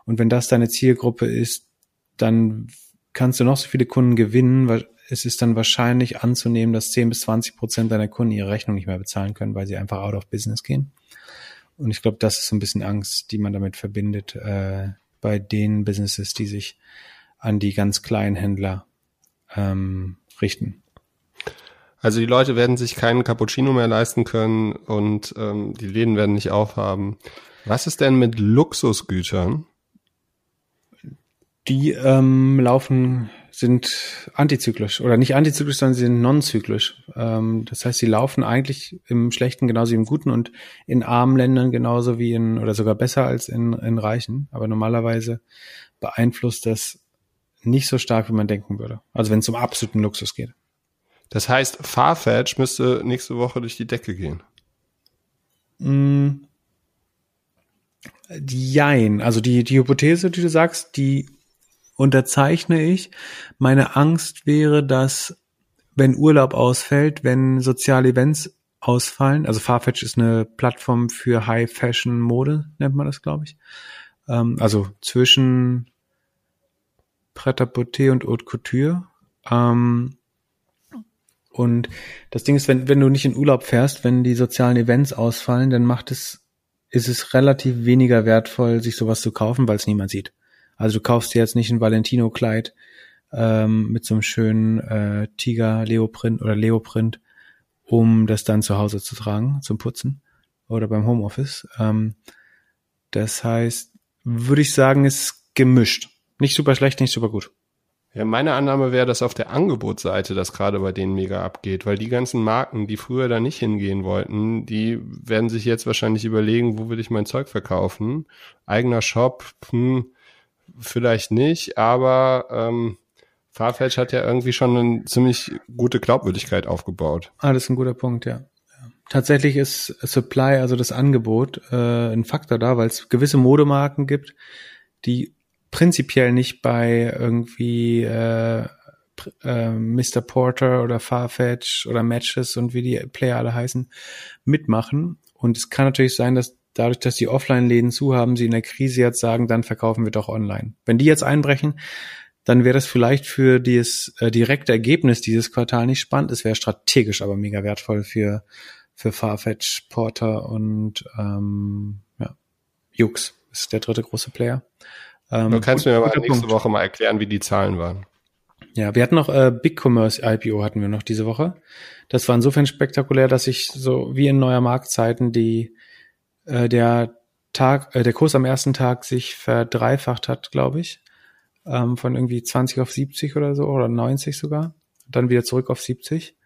Und wenn das deine Zielgruppe ist, dann kannst du noch so viele Kunden gewinnen, weil es ist dann wahrscheinlich anzunehmen, dass 10 bis 20 Prozent deiner Kunden ihre Rechnung nicht mehr bezahlen können, weil sie einfach out of business gehen. Und ich glaube, das ist so ein bisschen Angst, die man damit verbindet, äh, bei den Businesses, die sich an die ganz kleinen Händler ähm, richten. Also die Leute werden sich keinen Cappuccino mehr leisten können und ähm, die Läden werden nicht aufhaben. Was ist denn mit Luxusgütern? Die ähm, laufen, sind antizyklisch oder nicht antizyklisch, sondern sie sind nonzyklisch. Ähm, das heißt, sie laufen eigentlich im Schlechten genauso wie im Guten und in armen Ländern genauso wie in oder sogar besser als in, in reichen. Aber normalerweise beeinflusst das nicht so stark, wie man denken würde. Also wenn es um absoluten Luxus geht. Das heißt, Farfetch müsste nächste Woche durch die Decke gehen. Mm. Jein. Also die, die Hypothese, die du sagst, die unterzeichne ich. Meine Angst wäre, dass wenn Urlaub ausfällt, wenn soziale Events ausfallen, also Farfetch ist eine Plattform für High Fashion Mode, nennt man das, glaube ich. Ähm, also zwischen Pret-à-Porter und Haute Couture. Ähm, und das Ding ist, wenn, wenn du nicht in Urlaub fährst, wenn die sozialen Events ausfallen, dann macht es, ist es relativ weniger wertvoll, sich sowas zu kaufen, weil es niemand sieht. Also du kaufst dir jetzt nicht ein Valentino-Kleid ähm, mit so einem schönen äh, Tiger-Leoprint oder Leoprint, um das dann zu Hause zu tragen, zum Putzen oder beim Homeoffice. Ähm, das heißt, würde ich sagen, ist gemischt. Nicht super schlecht, nicht super gut. Ja, meine Annahme wäre, dass auf der Angebotsseite das gerade bei denen mega abgeht, weil die ganzen Marken, die früher da nicht hingehen wollten, die werden sich jetzt wahrscheinlich überlegen, wo will ich mein Zeug verkaufen? Eigener Shop, hm, vielleicht nicht, aber ähm, Farfetch hat ja irgendwie schon eine ziemlich gute Glaubwürdigkeit aufgebaut. Ah, das ist ein guter Punkt, ja. Tatsächlich ist Supply, also das Angebot, äh, ein Faktor da, weil es gewisse Modemarken gibt, die prinzipiell nicht bei irgendwie äh, äh, Mr. Porter oder Farfetch oder Matches und wie die Player alle heißen, mitmachen. Und es kann natürlich sein, dass dadurch, dass die Offline-Läden zu haben, sie in der Krise jetzt sagen, dann verkaufen wir doch online. Wenn die jetzt einbrechen, dann wäre das vielleicht für das äh, direkte Ergebnis dieses Quartal nicht spannend. Es wäre strategisch aber mega wertvoll für, für Farfetch, Porter und ähm, ja, Jux ist der dritte große Player. Ähm, du kannst mir aber nächste Punkt. Woche mal erklären, wie die Zahlen waren. Ja, wir hatten noch äh, Big Commerce IPO hatten wir noch diese Woche. Das war insofern spektakulär, dass ich so wie in neuer Marktzeiten die äh, der Tag, äh, der Kurs am ersten Tag sich verdreifacht hat, glaube ich, ähm, von irgendwie 20 auf 70 oder so oder 90 sogar, dann wieder zurück auf 70.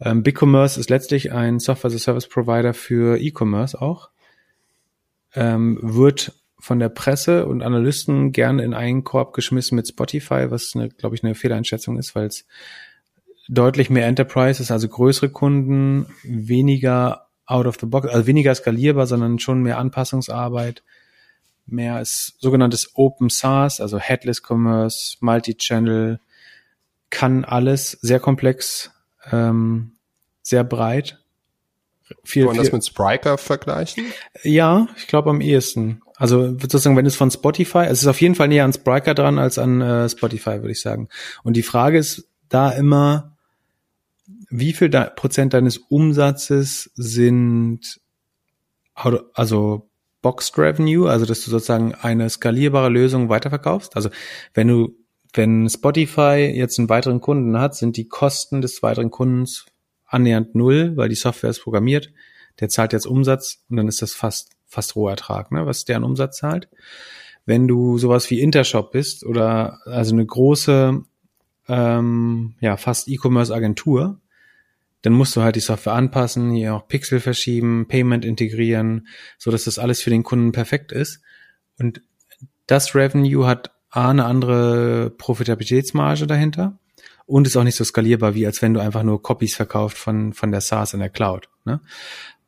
Ähm, Big Commerce ist letztlich ein Software as a Service Provider für E-Commerce auch. Ähm, wird von der Presse und Analysten gerne in einen Korb geschmissen mit Spotify, was eine, glaube ich, eine Fehleinschätzung ist, weil es deutlich mehr Enterprise ist, also größere Kunden, weniger out of the box, also weniger skalierbar, sondern schon mehr Anpassungsarbeit, mehr ist sogenanntes Open SaaS, also Headless Commerce, Multi-Channel, kann alles, sehr komplex, ähm, sehr breit. Viel, Kann man das mit Spriker vergleichen? Ja, ich glaube am ehesten. Also sozusagen, wenn es von Spotify, es ist auf jeden Fall näher an Spriker dran als an äh, Spotify, würde ich sagen. Und die Frage ist da immer, wie viel da, Prozent deines Umsatzes sind also Boxed Revenue, also dass du sozusagen eine skalierbare Lösung weiterverkaufst. Also wenn du, wenn Spotify jetzt einen weiteren Kunden hat, sind die Kosten des weiteren Kundens annähernd null, weil die Software ist programmiert. Der zahlt jetzt Umsatz und dann ist das fast fast Rohertrag, ne, was deren Umsatz zahlt. Wenn du sowas wie Intershop bist oder also eine große, ähm, ja, fast E-Commerce-Agentur, dann musst du halt die Software anpassen, hier auch Pixel verschieben, Payment integrieren, so dass das alles für den Kunden perfekt ist. Und das Revenue hat A, eine andere Profitabilitätsmarge dahinter und ist auch nicht so skalierbar, wie als wenn du einfach nur Copies verkauft von, von der SaaS in der Cloud. Ne?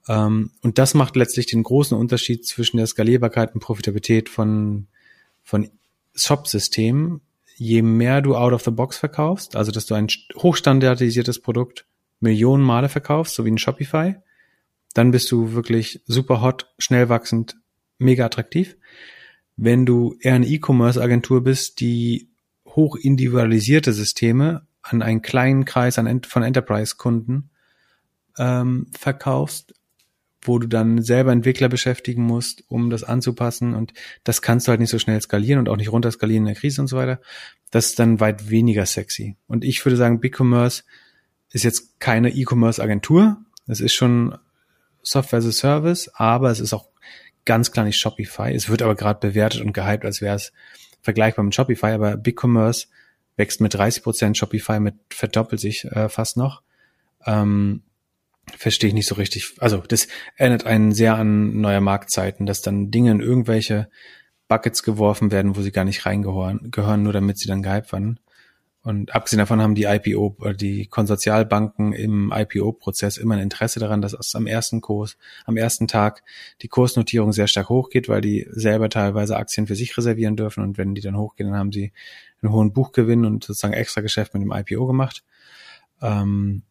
Ähm, und das macht letztlich den großen Unterschied zwischen der Skalierbarkeit und Profitabilität von, von Shop-Systemen. Je mehr du out of the box verkaufst, also dass du ein hochstandardisiertes Produkt Millionen Male verkaufst, so wie ein Shopify, dann bist du wirklich super hot, schnell wachsend, mega attraktiv. Wenn du eher eine E-Commerce-Agentur bist, die hoch individualisierte Systeme an einen kleinen Kreis von Enterprise-Kunden ähm, verkaufst, wo du dann selber Entwickler beschäftigen musst, um das anzupassen und das kannst du halt nicht so schnell skalieren und auch nicht runterskalieren in der Krise und so weiter. Das ist dann weit weniger sexy. Und ich würde sagen, BigCommerce ist jetzt keine E-Commerce-Agentur. Es ist schon Software as a Service, aber es ist auch ganz klar nicht Shopify. Es wird aber gerade bewertet und gehypt, als wäre es vergleichbar mit Shopify, aber BigCommerce wächst mit 30 Prozent, Shopify mit verdoppelt sich äh, fast noch. Ähm, verstehe ich nicht so richtig. Also das erinnert einen sehr an neue Marktzeiten, dass dann Dinge in irgendwelche Buckets geworfen werden, wo sie gar nicht reingehören, gehören, nur damit sie dann gehypt werden. Und abgesehen davon haben die IPO, oder die Konsortialbanken im IPO-Prozess immer ein Interesse daran, dass es am ersten Kurs, am ersten Tag die Kursnotierung sehr stark hochgeht, weil die selber teilweise Aktien für sich reservieren dürfen. Und wenn die dann hochgehen, dann haben sie einen hohen Buchgewinn und sozusagen extra Geschäft mit dem IPO gemacht. Ähm,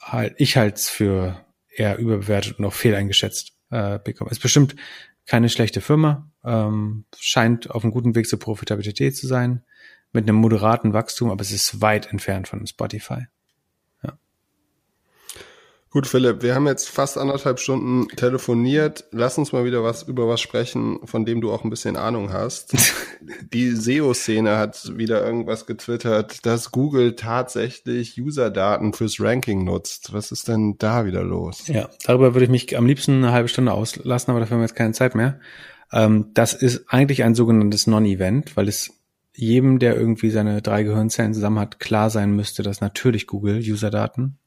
halt, ich halte es für eher überbewertet und auch fehleingeschätzt äh, bekommen. Ist bestimmt keine schlechte Firma, ähm, scheint auf einem guten Weg zur Profitabilität zu sein, mit einem moderaten Wachstum, aber es ist weit entfernt von Spotify. Gut, Philipp, wir haben jetzt fast anderthalb Stunden telefoniert. Lass uns mal wieder was über was sprechen, von dem du auch ein bisschen Ahnung hast. Die SEO-Szene hat wieder irgendwas getwittert, dass Google tatsächlich User-Daten fürs Ranking nutzt. Was ist denn da wieder los? Ja, darüber würde ich mich am liebsten eine halbe Stunde auslassen, aber dafür haben wir jetzt keine Zeit mehr. Ähm, das ist eigentlich ein sogenanntes Non-Event, weil es jedem, der irgendwie seine drei Gehirnzellen zusammen hat, klar sein müsste, dass natürlich Google User-Daten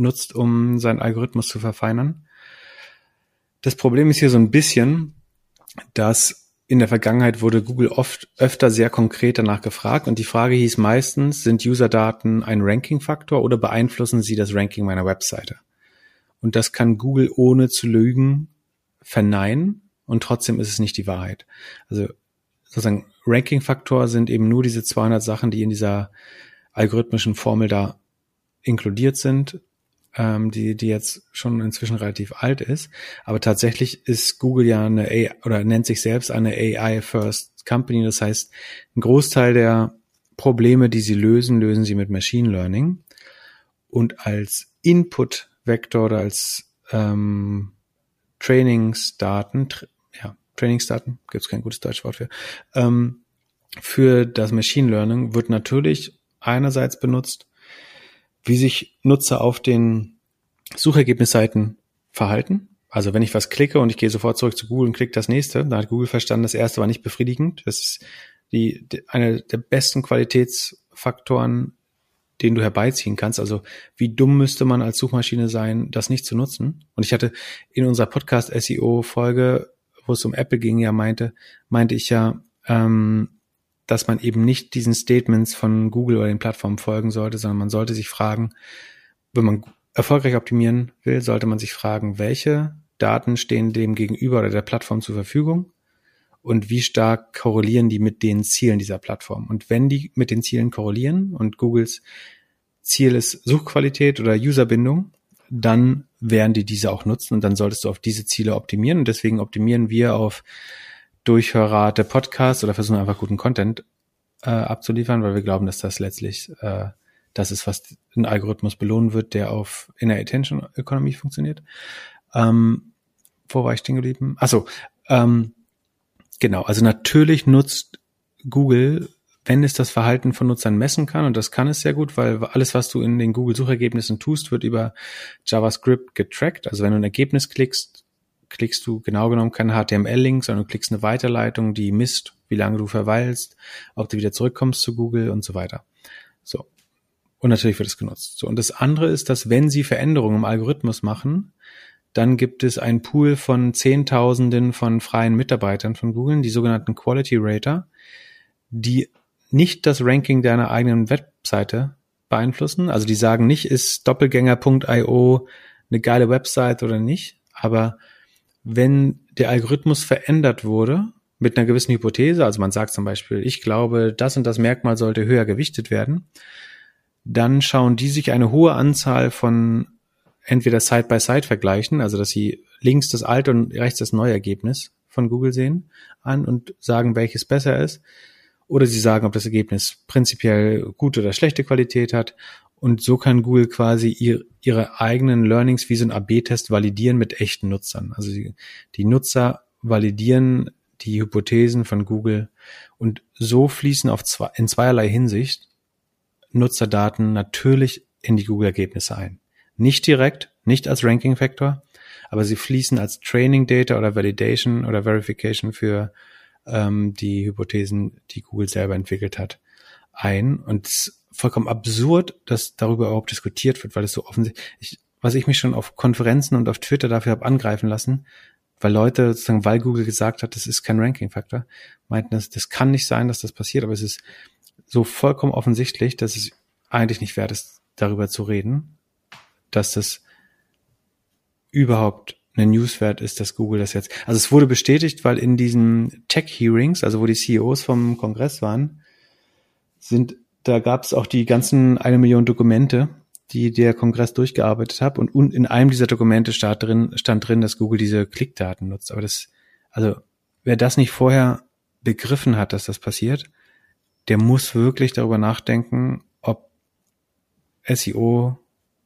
nutzt, um seinen Algorithmus zu verfeinern. Das Problem ist hier so ein bisschen, dass in der Vergangenheit wurde Google oft öfter sehr konkret danach gefragt und die Frage hieß meistens, sind User-Daten ein Ranking-Faktor oder beeinflussen sie das Ranking meiner Webseite? Und das kann Google ohne zu lügen verneinen und trotzdem ist es nicht die Wahrheit. Also sozusagen Ranking-Faktor sind eben nur diese 200 Sachen, die in dieser algorithmischen Formel da inkludiert sind ähm, die, die jetzt schon inzwischen relativ alt ist. Aber tatsächlich ist Google ja eine AI oder nennt sich selbst eine AI First Company. Das heißt, ein Großteil der Probleme, die sie lösen, lösen sie mit Machine Learning. Und als Input-Vektor oder als ähm, Trainingsdaten, tra ja, Trainingsdaten, gibt es kein gutes deutsches Wort für, ähm, für das Machine Learning wird natürlich einerseits benutzt, wie sich Nutzer auf den Suchergebnisseiten verhalten. Also wenn ich was klicke und ich gehe sofort zurück zu Google und klicke das nächste, dann hat Google verstanden, das erste war nicht befriedigend. Das ist die, die eine der besten Qualitätsfaktoren, den du herbeiziehen kannst. Also wie dumm müsste man als Suchmaschine sein, das nicht zu nutzen? Und ich hatte in unserer Podcast SEO Folge, wo es um Apple ging, ja meinte, meinte ich ja, ähm, dass man eben nicht diesen Statements von Google oder den Plattformen folgen sollte, sondern man sollte sich fragen, wenn man erfolgreich optimieren will, sollte man sich fragen, welche Daten stehen dem gegenüber oder der Plattform zur Verfügung und wie stark korrelieren die mit den Zielen dieser Plattform. Und wenn die mit den Zielen korrelieren und Googles Ziel ist Suchqualität oder Userbindung, dann werden die diese auch nutzen und dann solltest du auf diese Ziele optimieren. Und deswegen optimieren wir auf Durchhörrate Podcast oder versuchen einfach guten Content äh, abzuliefern, weil wir glauben, dass das letztlich äh, das ist, was ein Algorithmus belohnen wird, der auf Inner Attention Economy funktioniert. Ähm, wo war ich stehen geblieben? Achso, ähm, genau, also natürlich nutzt Google, wenn es das Verhalten von Nutzern messen kann, und das kann es sehr gut, weil alles, was du in den Google-Suchergebnissen tust, wird über JavaScript getrackt. Also wenn du ein Ergebnis klickst, klickst du genau genommen keinen HTML-Link, sondern du klickst eine Weiterleitung, die misst, wie lange du verweilst, ob du wieder zurückkommst zu Google und so weiter. So. Und natürlich wird es genutzt. So. Und das andere ist, dass wenn sie Veränderungen im Algorithmus machen, dann gibt es einen Pool von Zehntausenden von freien Mitarbeitern von Google, die sogenannten Quality Rater, die nicht das Ranking deiner eigenen Webseite beeinflussen. Also die sagen nicht, ist doppelgänger.io eine geile Website oder nicht, aber wenn der Algorithmus verändert wurde mit einer gewissen Hypothese, also man sagt zum Beispiel, ich glaube, das und das Merkmal sollte höher gewichtet werden, dann schauen die sich eine hohe Anzahl von entweder Side-by-Side vergleichen, also dass sie links das alte und rechts das neue Ergebnis von Google sehen an und sagen, welches besser ist. Oder sie sagen, ob das Ergebnis prinzipiell gute oder schlechte Qualität hat. Und so kann Google quasi ihr, ihre eigenen Learnings wie so ein AB-Test validieren mit echten Nutzern. Also die, die Nutzer validieren die Hypothesen von Google und so fließen auf zwei, in zweierlei Hinsicht Nutzerdaten natürlich in die Google-Ergebnisse ein. Nicht direkt, nicht als Ranking-Faktor, aber sie fließen als Training Data oder Validation oder Verification für ähm, die Hypothesen, die Google selber entwickelt hat, ein. Und vollkommen absurd, dass darüber überhaupt diskutiert wird, weil es so offensichtlich, was ich mich schon auf Konferenzen und auf Twitter dafür habe angreifen lassen, weil Leute sozusagen, weil Google gesagt hat, das ist kein Ranking-Faktor, meinten, das, das kann nicht sein, dass das passiert, aber es ist so vollkommen offensichtlich, dass es eigentlich nicht wert ist, darüber zu reden, dass das überhaupt eine Newswert ist, dass Google das jetzt. Also es wurde bestätigt, weil in diesen Tech-Hearings, also wo die CEOs vom Kongress waren, sind, da gab es auch die ganzen eine Million Dokumente, die der Kongress durchgearbeitet hat und in einem dieser Dokumente stand drin, stand drin, dass Google diese Klickdaten nutzt. Aber das, also wer das nicht vorher begriffen hat, dass das passiert, der muss wirklich darüber nachdenken, ob SEO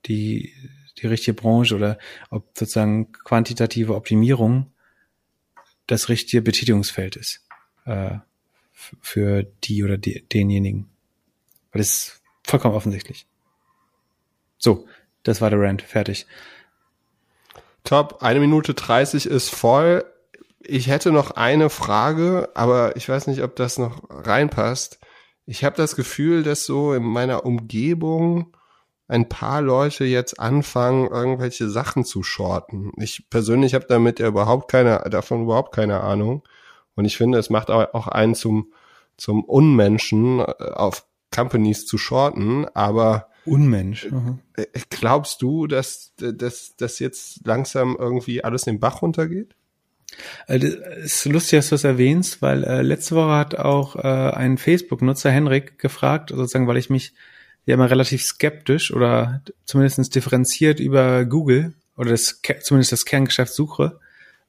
die, die richtige Branche oder ob sozusagen quantitative Optimierung das richtige Betätigungsfeld ist äh, für die oder die, denjenigen. Weil das ist vollkommen offensichtlich. So, das war der Rant. Fertig. Top. Eine Minute dreißig ist voll. Ich hätte noch eine Frage, aber ich weiß nicht, ob das noch reinpasst. Ich habe das Gefühl, dass so in meiner Umgebung ein paar Leute jetzt anfangen, irgendwelche Sachen zu shorten. Ich persönlich habe damit ja überhaupt keine, davon überhaupt keine Ahnung. Und ich finde, es macht auch einen zum, zum Unmenschen, äh, auf Companies zu shorten, aber Unmensch. Äh, äh, glaubst du, dass, dass, dass jetzt langsam irgendwie alles den Bach runtergeht? Es ist lustig, dass du das erwähnst, weil äh, letzte Woche hat auch äh, ein Facebook-Nutzer Henrik gefragt, sozusagen, weil ich mich ja immer relativ skeptisch oder zumindest differenziert über Google oder das, zumindest das Kerngeschäft suche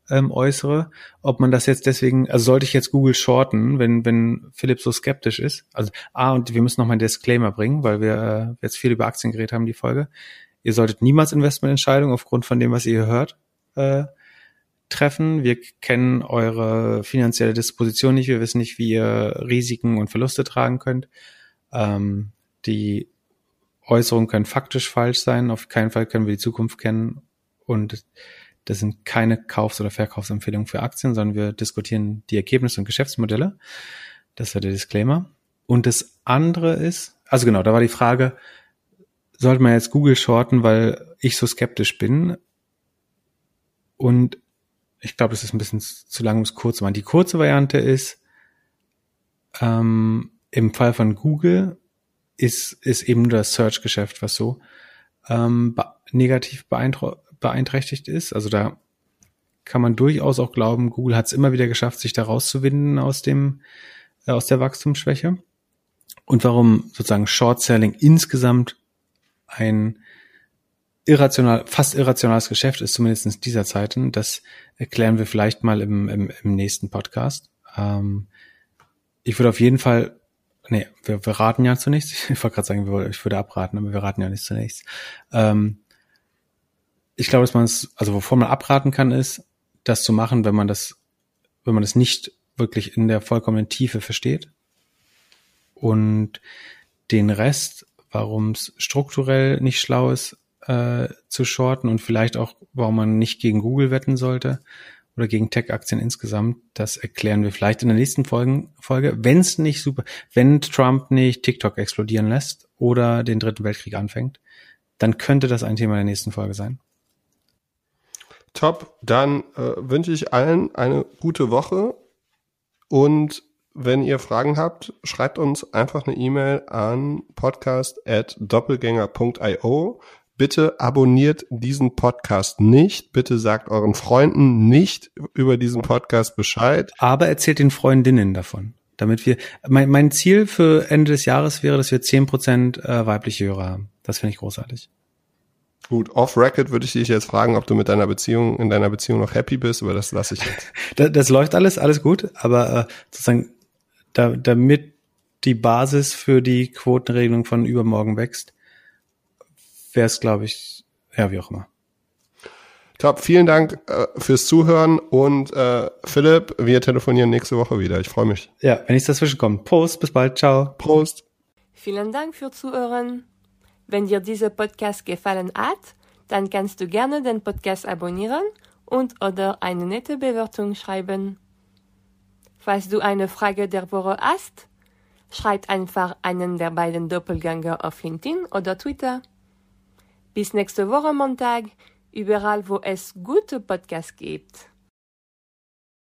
ähm, äußere, ob man das jetzt deswegen, also sollte ich jetzt Google shorten, wenn, wenn Philipp so skeptisch ist. Also, ah, und wir müssen noch mal einen Disclaimer bringen, weil wir äh, jetzt viel über Aktien geredet haben, die Folge. Ihr solltet niemals Investmententscheidungen aufgrund von dem, was ihr hört, äh, treffen. Wir kennen eure finanzielle Disposition nicht. Wir wissen nicht, wie ihr Risiken und Verluste tragen könnt. Ähm, die Äußerungen können faktisch falsch sein. Auf keinen Fall können wir die Zukunft kennen. Und das sind keine Kaufs- oder Verkaufsempfehlungen für Aktien, sondern wir diskutieren die Ergebnisse und Geschäftsmodelle. Das war der Disclaimer. Und das andere ist, also genau, da war die Frage, sollte man jetzt Google shorten, weil ich so skeptisch bin? Und ich glaube, das ist ein bisschen zu lang, um es kurz zu machen. Die kurze Variante ist, ähm, im Fall von Google ist, ist eben das Search-Geschäft, was so ähm, negativ beeinträchtigt ist. Also da kann man durchaus auch glauben, Google hat es immer wieder geschafft, sich da rauszuwinden aus dem, äh, aus der Wachstumsschwäche. Und warum sozusagen Short-Selling insgesamt ein irrational, fast irrationales Geschäft ist, zumindest in dieser Zeiten, das erklären wir vielleicht mal im, im, im nächsten Podcast. Ähm, ich würde auf jeden Fall nee, wir, wir raten ja zunächst. Ich wollte gerade sagen, ich würde abraten, aber wir raten ja nicht zunächst. Ähm, ich glaube, dass man es, also wovon man abraten kann, ist, das zu machen, wenn man das, wenn man das nicht wirklich in der vollkommenen Tiefe versteht. Und den Rest, warum es strukturell nicht schlau ist, äh, zu shorten und vielleicht auch, warum man nicht gegen Google wetten sollte, oder gegen Tech-Aktien insgesamt, das erklären wir vielleicht in der nächsten Folgen, Folge. Wenn es nicht super, wenn Trump nicht TikTok explodieren lässt oder den dritten Weltkrieg anfängt, dann könnte das ein Thema der nächsten Folge sein. Top, dann äh, wünsche ich allen eine gute Woche und wenn ihr Fragen habt, schreibt uns einfach eine E-Mail an podcast@doppelgänger.io. Bitte abonniert diesen Podcast nicht. Bitte sagt euren Freunden nicht über diesen Podcast Bescheid. Aber erzählt den Freundinnen davon. Damit wir, mein, mein Ziel für Ende des Jahres wäre, dass wir zehn Prozent äh, weibliche Hörer haben. Das finde ich großartig. Gut, off record würde ich dich jetzt fragen, ob du mit deiner Beziehung, in deiner Beziehung noch happy bist, aber das lasse ich jetzt. das, das läuft alles, alles gut, aber äh, sozusagen, da, damit die Basis für die Quotenregelung von übermorgen wächst, wäre es, glaube ich, ja, wie auch immer. Top, vielen Dank äh, fürs Zuhören und äh, Philipp, wir telefonieren nächste Woche wieder. Ich freue mich. Ja, wenn nichts dazwischen kommt. Prost, bis bald, ciao. Prost. Vielen Dank für Zuhören. Wenn dir dieser Podcast gefallen hat, dann kannst du gerne den Podcast abonnieren und oder eine nette Bewertung schreiben. Falls du eine Frage der Woche hast, schreib einfach einen der beiden Doppelgänger auf LinkedIn oder Twitter. Bis nächste Woche Montag, überall wo es gute Podcasts gibt.